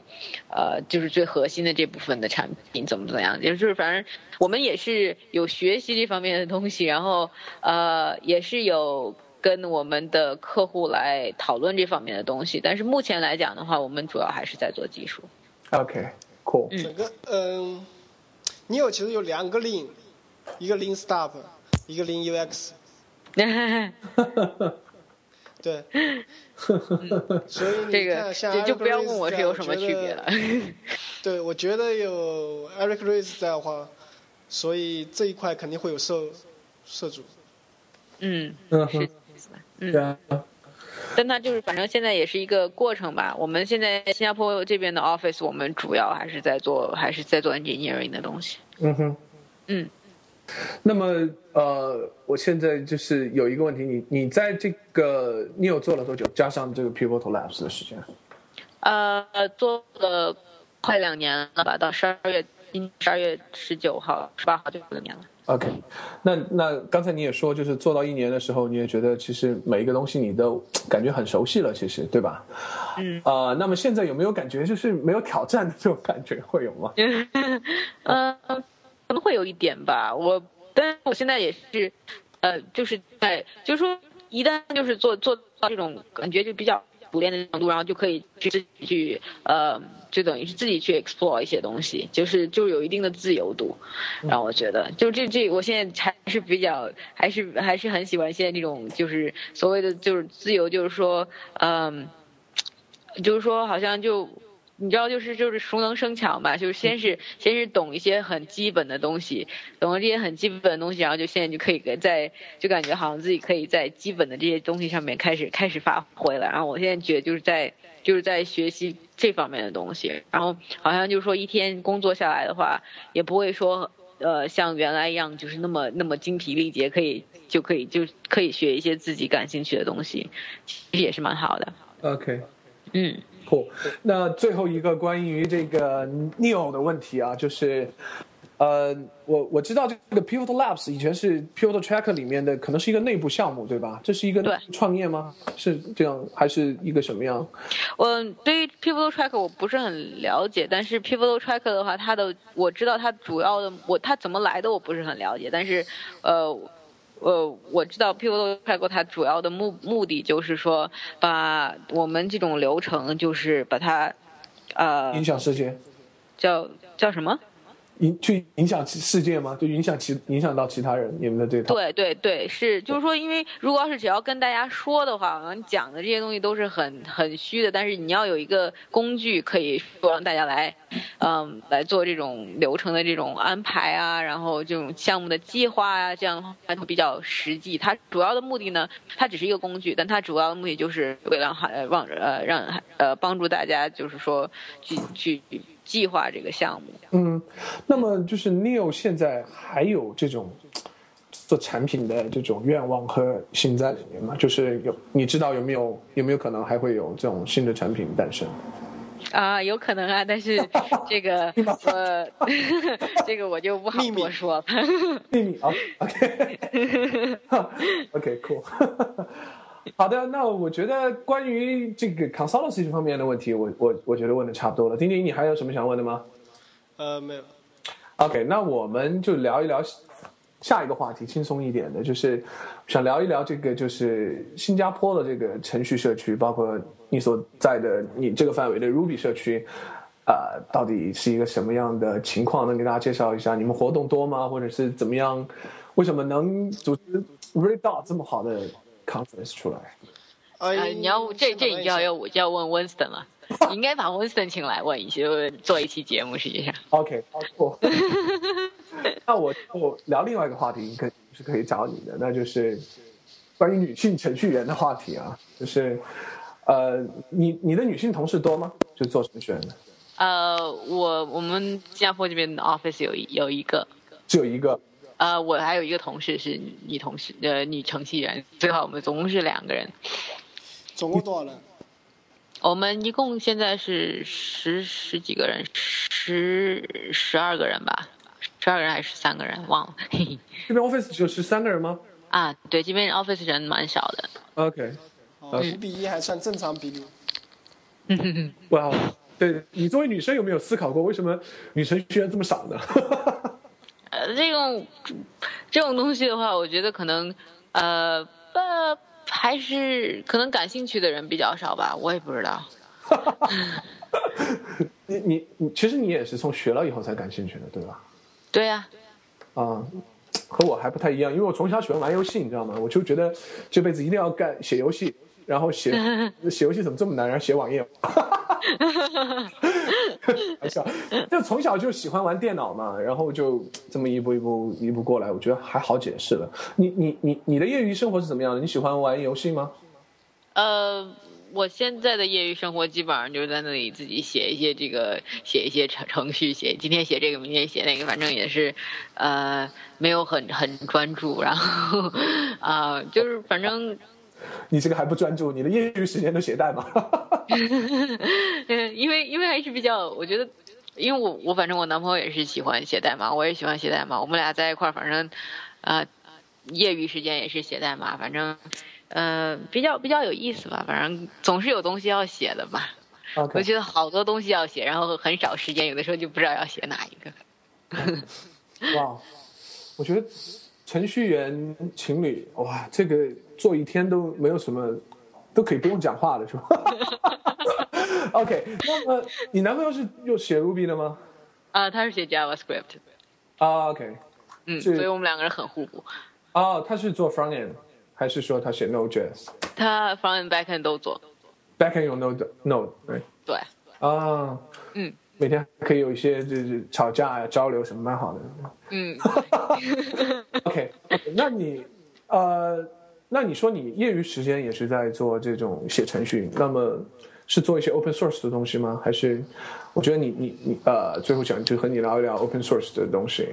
B: 呃，就是最核心的这部分的产品怎么怎么样，就是反正我们也是有学习这方面的东西，然后呃，也是有跟我们的客户来讨论这方面的东西，但是目前来讲的话，我们主要还是在做技术。
A: OK。
C: 整个嗯，你有其实有两个 lean，一个 lean startup，一个 lean UX。对。所以你看，像
B: 就不要问我是有什么区别了。
C: 对，我觉得有 Eric Ries 在的话，所以这一块肯定会有涉涉足。
B: 嗯，是，嗯。但它就是，反正现在也是一个过程吧。我们现在新加坡这边的 office，我们主要还是在做，还是在做 engineering 的东西。
A: 嗯哼，
B: 嗯
A: 那么呃，我现在就是有一个问题，你你在这个你有做了多久？加上这个 Pivotal Labs 的时间？
B: 呃，做了快两年了吧，到十二月，今十二月十九号、十八号就两年了。
A: OK，那那刚才你也说，就是做到一年的时候，你也觉得其实每一个东西你都感觉很熟悉了，其实对吧？
B: 嗯。
A: 啊、那么现在有没有感觉就是没有挑战的这种感觉会有吗？
B: 呃，可能会有一点吧。我，但是我现在也是，呃，就是在，就是说，一旦就是做做到这种感觉就比较熟练的程度，然后就可以去自己去，呃，就等于是自己去 explore 一些东西，就是就是有一定的自由度，让我觉得，就这这，我现在还是比较，还是还是很喜欢现在这种就是所谓的就是自由，就是说，嗯、就是说好像就。你知道，就是就是熟能生巧嘛，就是先是先是懂一些很基本的东西，懂了这些很基本的东西，然后就现在就可以在就感觉好像自己可以在基本的这些东西上面开始开始发挥了。然后我现在觉得就是在就是在学习这方面的东西，然后好像就是说一天工作下来的话，也不会说呃像原来一样就是那么那么精疲力竭，可以就可以就可以学一些自己感兴趣的东西，其实也是蛮好的。
A: OK，
B: 嗯。
A: 酷。那最后一个关于这个 Neo 的问题啊，就是，呃，我我知道这个 Pivotal Labs 以前是 Pivotal Tracker 里面的，可能是一个内部项目，对吧？这是一个创业吗？是这样，还是一个什么样？
B: 我对于 Pivotal Tracker 我不是很了解，但是 Pivotal Tracker 的话，它的我知道它主要的我它怎么来的我不是很了解，但是呃呃我知道 Pivotal Tracker 它主要的目目的就是说把我们这种流程就是把它呃
A: 影响世界，
B: 叫叫什么？
A: 影去影响其世界吗？就影响其影响到其他人，你们的这套。
B: 对对对，是就是说，因为如果要是只要跟大家说的话，好像讲的这些东西都是很很虚的，但是你要有一个工具可以说让大家来，嗯，来做这种流程的这种安排啊，然后这种项目的计划啊，这样的话会比较实际。它主要的目的呢，它只是一个工具，但它主要的目的就是为了呃让呃让呃帮助大家，就是说去去计划这个项目。
A: 嗯，那么就是 Neo 现在还有这种做产品的这种愿望和心在里面吗？就是有你知道有没有有没有可能还会有这种新的产品诞生？
B: 啊，有可能啊，但是 这个呃 这个我就不好多说了。
A: 秘密啊，OK，OK，cool。好的，那我觉得关于这个 consultancy 这方面的问题，我我我觉得问的差不多了。丁丁，你还有什么想问的吗
C: 呃，没有
A: ，？OK，那我们就聊一聊下一个话题，轻松一点的，就是想聊一聊这个就是新加坡的这个程序社区，包括你所在的你这个范围的 Ruby 社区。呃，到底是一个什么样的情况？能给大家介绍一下？你们活动多吗？或者是怎么样？为什么能组织 Red Dot 这么好的 conference 出来？
C: 呃，
B: 呃，你要这这你就要要我就要问 Winston 了，你应该把 Winston 请来问一些，做一期节目。实际上
A: ，OK，好，酷那我我聊另外一个话题，可是可以找你的，那就是关于女性程序员的话题啊，就是呃，你你的女性同事多吗？就做程序员的，
B: 呃，我我们新加坡这边的 office 有一有一个，
A: 只有一个。
B: 呃，我还有一个同事是女同事，呃，女程序员，最后我们总共是两个人。
C: 总共多少人？
B: 我们一共现在是十十几个人，十十二个人吧，十二个人还是十三个人，忘了。嘿嘿。
A: 这边 office 只有十三个人吗
B: 啊，对，这边 office 人蛮少的。
A: ？OK，
C: 哦，五比一还算正常比例。
A: 哇，对你作为女生有没有思考过，为什么女程序员这么少呢？
B: 呃，这种这种东西的话，我觉得可能呃呃还是可能感兴趣的人比较少吧，我也不知道。
A: 你你你，其实你也是从学了以后才感兴趣的，对吧？
B: 对呀、
A: 啊，和我还不太一样，因为我从小喜欢玩游戏，你知道吗？我就觉得这辈子一定要干写游戏，然后写写 游戏怎么这么难，然后写网页。玩笑，就从小就喜欢玩电脑嘛，然后就这么一步一步一步过来，我觉得还好解释了。你你你你的业余生活是怎么样的？你喜欢玩游戏吗？
B: 呃，我现在的业余生活基本上就是在那里自己写一些这个，写一些程程序，写今天写这个，明天写那个，反正也是，呃，没有很很专注，然后啊、就是反正
A: 你这个还不专注，你的业余时间都写代码。
B: 嗯，因为因为还是比较，我觉得，因为我我反正我男朋友也是喜欢写代码，我也喜欢写代码，我们俩在一块儿，反正，呃、业余时间也是写代码，反正，呃，比较比较有意思吧，反正总是有东西要写的吧。我觉得好多东西要写，然后很少时间，有的时候就不知道要写哪一个。
A: 哇，我觉得程序员情侣哇，这个做一天都没有什么，都可以不用讲话了，是吧？OK，那么你男朋友是又写 Ruby 的吗？
B: 啊、他是写 JavaScript，
A: 啊，OK，
B: 嗯，所以我们两个人很互补。
A: 哦，他是做 front end，还是说他写 Node.js？Backend
B: 他 front end back end 都做，
A: 有 Node Node 对
B: 对，
A: 啊，
B: 嗯
A: 每天可以有一些就是吵架呀、交流什么，蛮好的。
B: 嗯，
A: OK，那你呃，那你说你业余时间也是在做这种写程序，那么是做一些 open source 的东西吗？还是我觉得你你你呃，最后想就和你聊一聊 open source 的东西，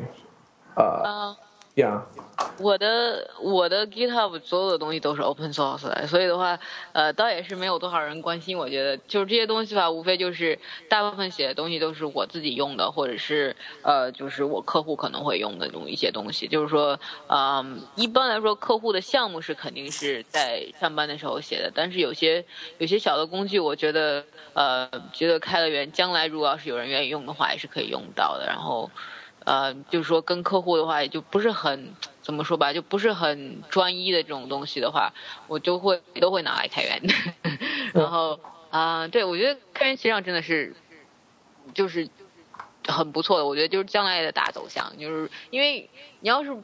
A: 呃
B: 啊、
A: 呀，
B: 我的我的 GitHub 所有的东西都是 open source 的，所以的话，呃，倒也是没有多少人关心。我觉得就是这些东西吧，无非就是大部分写的东西都是我自己用的，或者是呃，就是我客户可能会用的这种一些东西。就是说，嗯、一般来说，客户的项目是肯定是在上班的时候写的，但是有些有些小的工具，我觉得呃，觉得开了源，将来如果要是有人愿意用的话，也是可以用到的。然后。呃，就是说跟客户的话，也就不是很怎么说吧，就不是很专一的这种东西的话，我就会都会拿来开源。然后啊、对我觉得开源实上真的是就是很不错的，我觉得就是将来的大走向，就是因为你要是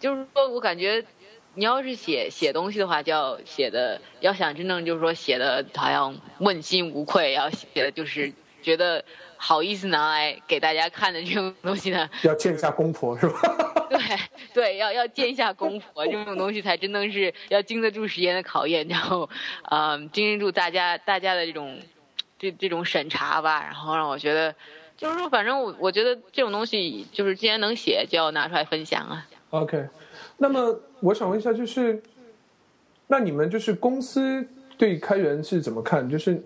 B: 就是说我感觉。你要是写写东西的话，就要写的，要想真正就是说写的好像问心无愧，要写的就是觉得好意思拿来给大家看的这种东西呢，
A: 要见一下公婆是吧？
B: 对对，要要见一下公婆，这种东西才真的是要经得住时间的考验，然后，嗯、经得住大家大家的这种这这种审查吧，然后让我觉得，就是说，反正我我觉得这种东西就是既然能写，就要拿出来分享啊。
A: OK，那么我想问一下，就是那你们就是公司对开源是怎么看？就是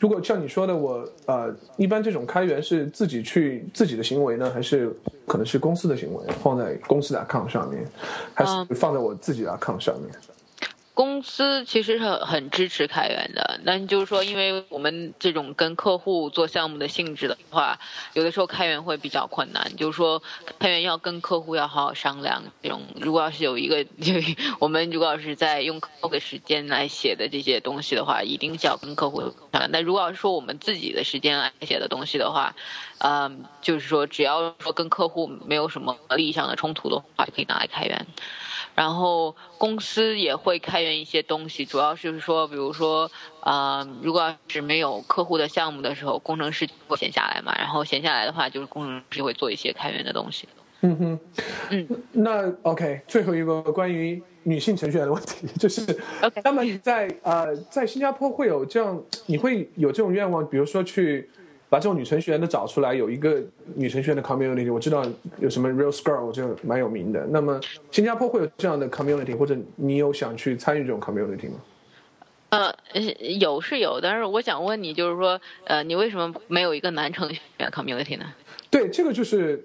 A: 如果像你说的我，呃，一般这种开源是自己去自己的行为呢，还是可能是公司的行为？放在公司的 account 上面，还是放在我自己的 account 上面？
B: 公司其实是很支持开源的，但就是说，因为我们这种跟客户做项目的性质的话，有的时候开源会比较困难。就是说，开源要跟客户要好好商量。这种如果要是有一个，就我们如果要是在用客户的时间来写的这些东西的话，一定是要跟客户商量。但如果要是说我们自己的时间来写的东西的话，嗯，就是说只要说跟客户没有什么利益上的冲突的话，就可以拿来开源。然后公司也会开源一些东西，主要就是说，比如说，呃，如果要是没有客户的项目的时候，工程师会闲下来嘛，然后闲下来的话，就是工程师会做一些开源的东西。
A: 嗯哼，
B: 嗯，
A: 那 OK，最后一个关于女性程序员的问题，就是那么你在呃在新加坡会有这样，你会有这种愿望，比如说去把这种女程序员都找出来，有一个女程序员的 community，我知道有什么 Rails Girl 就蛮有名的。那么新加坡会有这样的 community，或者你有想去参与这种 community 吗？
B: 呃，有是有，但是我想问你，就是说，呃，你为什么没有一个男程序员 community 呢？
A: 对，这个就是，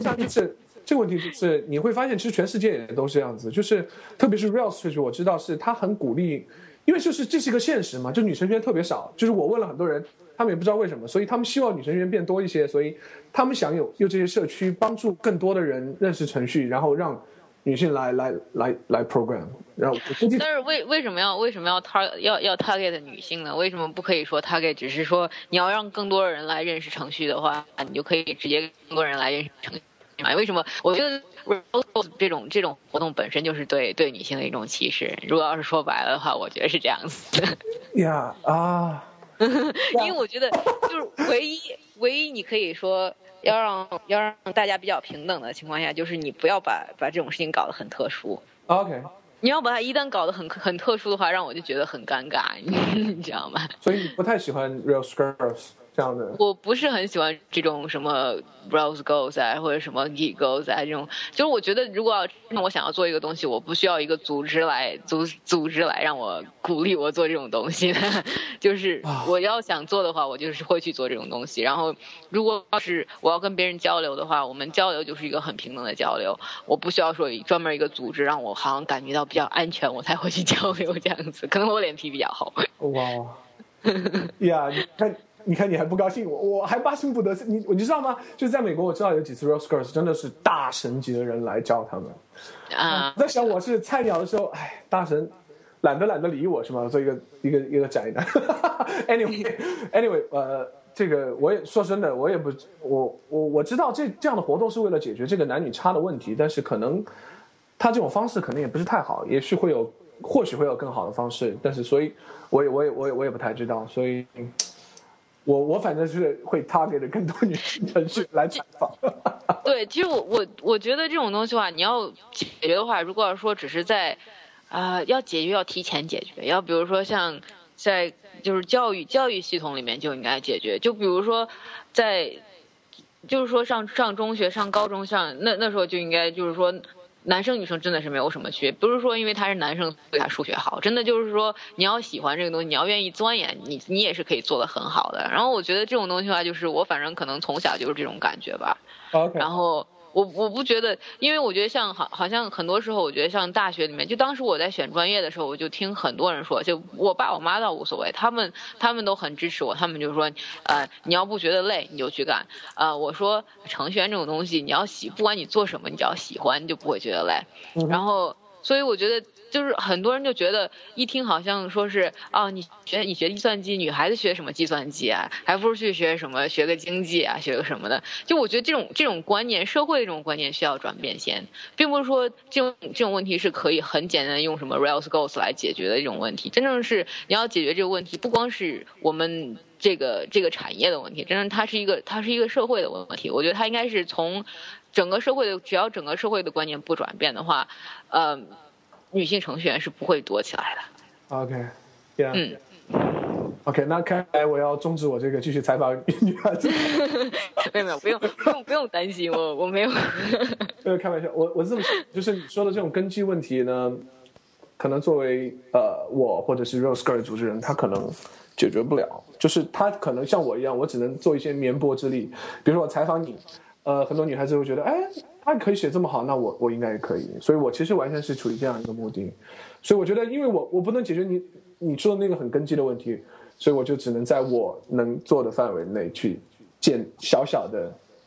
A: 像就是这个问题，就是你会发现，其实全世界也都是这样子，就是特别是序，我知道是他很鼓励，因为就是这是一个现实嘛，就女程序员特别少，就是我问了很多人，他们也不知道为什么，所以他们希望女程序员变多一些，所以他们想有用这些社区帮助更多的人认识程序，然后让女性来来来来 program，然后估计
B: 但是为为什么要为什么要 tar 要要 target 女性呢？为什么不可以说 target 只是说你要让更多的人来认识程序的话，你就可以直接更多人来认识程序嘛？为什么？我觉得这种这种活动本身就是对对女性的一种歧视。如果要是说白了的话，我觉得是这样子的。
A: 呀啊，
B: 因为我觉得 就是唯一唯一你可以说要让要让大家比较平等的情况下，就是你不要把把这种事情搞得很特殊。
A: OK
B: 你要把它一旦搞得很很特殊的话，让我就觉得很尴尬，你知道吗？
A: 所以你不太喜欢 real skirts 这样的。
B: 我不是很喜欢这种什么 rose goals 啊，或者什么 geek goals 啊这种。就是我觉得，如果要那我想要做一个东西，我不需要一个组织来组组织来让我鼓励我做这种东西。就是我要想做的话，我就是会去做这种东西。然后，如果要是我要跟别人交流的话，我们交流就是一个很平等的交流。我不需要说专门一个组织让我好像感觉到比较安全，我才会去交流这样子。可能我脸皮比较厚。
A: 哇，呀，你看。你看，你还不高兴，我我还巴心不得。你，你知道吗？就是在美国，我知道有几次 Rose Girls 真的是大神级的人来教他们。
B: 啊，
A: 在想我是菜鸟的时候，哎，大神懒得懒得理我是吗？做一个一个一个宅男。Anyway，Anyway，呃，这个我也说真的，我也不，我我我知道这这样的活动是为了解决这个男女差的问题，但是可能他这种方式可能也不是太好，也许会有，或许会有更好的方式，但是所以，我也我也我也我也不太知道，所以。我我反正是会 target 更多女性程序来采访。
B: 对，其实我我我觉得这种东西话，你要解决的话，如果要说只是在，啊，要解决要提前解决，要比如说像在就是教育教育系统里面就应该解决，就比如说在，就是说上上中学上高中上那那时候就应该就是说。男生女生真的是没有什么区别，不是说因为他是男生对他数学好，真的就是说你要喜欢这个东西，你要愿意钻研，你你也是可以做的很好的。然后我觉得这种东西的话，就是我反正可能从小就是这种感觉吧。然后。我我不觉得，因为我觉得像好好像很多时候，我觉得像大学里面，就当时我在选专业的时候，我就听很多人说，就我爸我妈倒无所谓，他们他们都很支持我，他们就说，呃，你要不觉得累，你就去干。呃，我说程序员这种东西，你要喜，不管你做什么，你只要喜欢，你就不会觉得累。然后，所以我觉得。就是很多人就觉得一听好像说是哦，你学你学计算机，女孩子学什么计算机啊？还不如去学什么学个经济啊，学个什么的。就我觉得这种这种观念，社会的这种观念需要转变先，并不是说这种这种问题是可以很简单用什么 Rails Goals 来解决的这种问题。真正是你要解决这个问题，不光是我们这个这个产业的问题，真正它是一个它是一个社会的问题。我觉得它应该是从整个社会的，只要整个社会的观念不转变的话，呃。女性程序员是不会躲起来的。
A: OK，Yeah，嗯，OK，那看来我要终止我这个继续采访女孩子。
B: 没有没有，不用不用不用担心，我我没有。
A: 呃，开玩笑，我我这么想，就是你说的这种根基问题呢，可能作为呃我或者是 Rose Girl 主持人，他可能解决不了。就是他可能像我一样，我只能做一些绵薄之力。比如说我采访你，呃，很多女孩子会觉得，哎。他可以写这么好，那我我应该也可以。所以我其实完全是处于这样一个目的。所以我觉得，因为我我不能解决你你说的那个很根基的问题，所以我就只能在我能做的范围内去建小小的。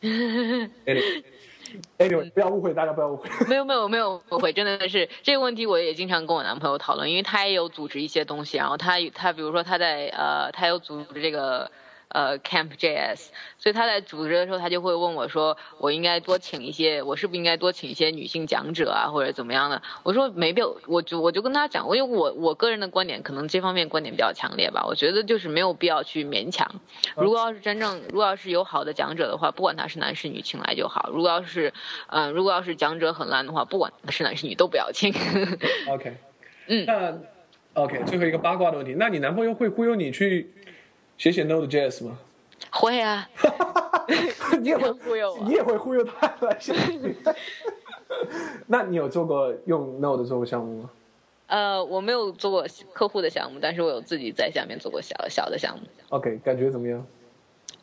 A: Anyway，不要误会，大家不要误会。
B: 没有没有没有误会，真的是这个问题，我也经常跟我男朋友讨论，因为他也有组织一些东西，然后他他比如说他在呃，他有组织这个。呃，Camp JS，所以他在组织的时候，他就会问我说：“我应该多请一些，我是不是应该多请一些女性讲者啊，或者怎么样的？”我说没必要，我就我就跟他讲，因为我我个人的观点，可能这方面观点比较强烈吧。我觉得就是没有必要去勉强。如果要是真正，如果要是有好的讲者的话，不管他是男是女，请来就好。如果要是，嗯，如果要是讲者很烂的话，不管是男是女都不要请。
A: OK，嗯，那 OK，最后一个八卦的问题，那你男朋友会忽悠你去？写写 Node.js 吗？
B: 会啊，
A: 你也会
B: 忽悠我，
A: 你也会忽悠他来写。那你有做过用 Node 做过项目吗？
B: 呃，我没有做过客户的项目，但是我有自己在下面做过小小的项目。
A: OK，感觉怎么样？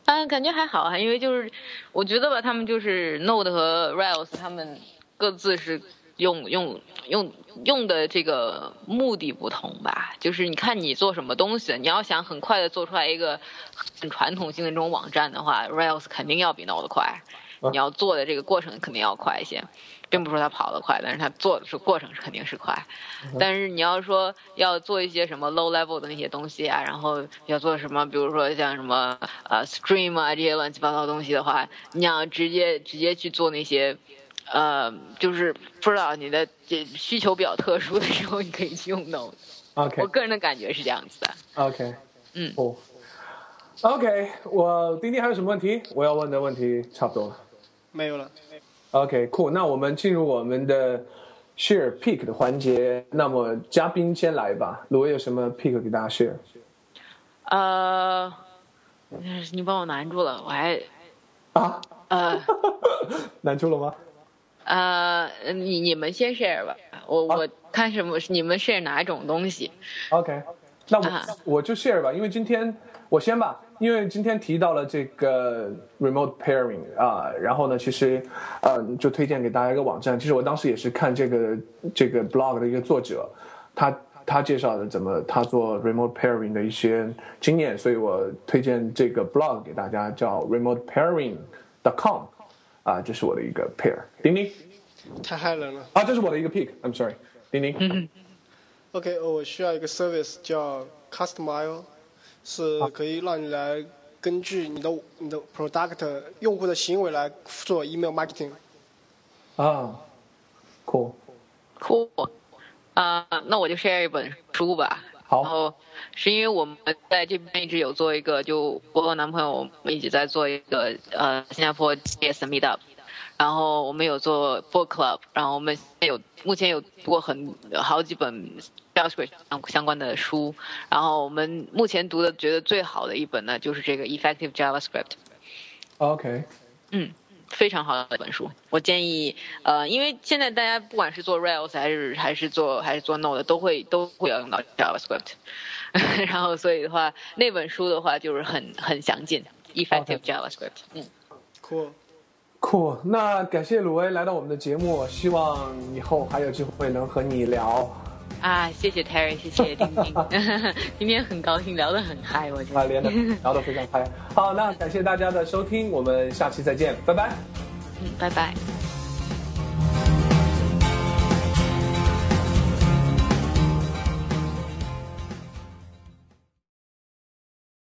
B: 嗯，感觉还好啊，因为就是我觉得吧，他们就是 Node 和 Rails，他们各自是。用用用用的这个目的不同吧，就是你看你做什么东西，你要想很快的做出来一个很传统性的这种网站的话，Rails 肯定要比 Node 快，你要做的这个过程肯定要快一些，并不是说它跑得快，但是它做的是过程是肯定是快。但是你要说要做一些什么 low level 的那些东西啊，然后要做什么，比如说像什么呃 stream 啊这些乱七八糟东西的话，你要直接直接去做那些。呃，就是不知道你的这需求比较特殊的时候，你可以去用 Node。
A: OK，
B: 我个人的感觉是这样子的。
A: OK，
B: 嗯，
A: 哦，OK，我丁丁还有什么问题？我要问的问题差不多了。
C: 没有了。
A: OK，cool，那我们进入我们的 share pick 的环节。那么嘉宾先来吧，鲁威有什么 pick 给大家 share？
B: 呃，你把我难住了，我还
A: 啊，
B: 呃
A: 难住了吗？
B: 呃，你你们先 share 吧，我我看什么，你们 share 哪种东西
A: ？OK，那我、
B: 啊。
A: 我就 share 吧，因为今天我先吧，因为今天提到了这个 remote pairing 啊，然后呢，其实呃就推荐给大家一个网站，其实我当时也是看这个这个 blog 的一个作者，他他介绍的怎么他做 remote pairing 的一些经验，所以我推荐这个 blog 给大家，叫 remotepairing.com 啊，这是我的一个 pair，丁丁
C: 太害人了。
A: 啊，这是我的一个 pick，I'm sorry，丁丁。
C: OK，呃我需要一个 service 叫 Customize，是可以让你来根据你的你的 product 用户的行为来做 email marketing。
A: 啊
B: ，cool，cool，，啊、那我就 share 一本书吧。
A: 好。
B: 然后是因为我们在这边一直有做一个，就我和男朋友我们一起在做一个呃新加坡 GS Meetup，然后我们有做 book club，然后我们有目前有读过很好几本 JavaScript 相相关的书，然后我们目前读的觉得最好的一本呢就是这个 Effective JavaScript。
A: OK，
B: 嗯，非常好的一本书，我建议，呃，因为现在大家不管是做 Rails 还是还是做还是做 Node，都会都会要用到 JavaScript，然后所以的话，那本书的话就是很很详尽，Effective JavaScript，嗯
C: ，Cool，
A: 酷，那感谢鲁威来到我们的节目，希望以后还有机会能和你聊
B: 啊，谢谢 Terry，谢谢丁丁，今天很高兴聊得很嗨，我觉
A: 啊，
B: 得，
A: 连 的聊得非常嗨。好，那感谢大家的收听，我们下期再见，拜拜。
B: 嗯，拜拜。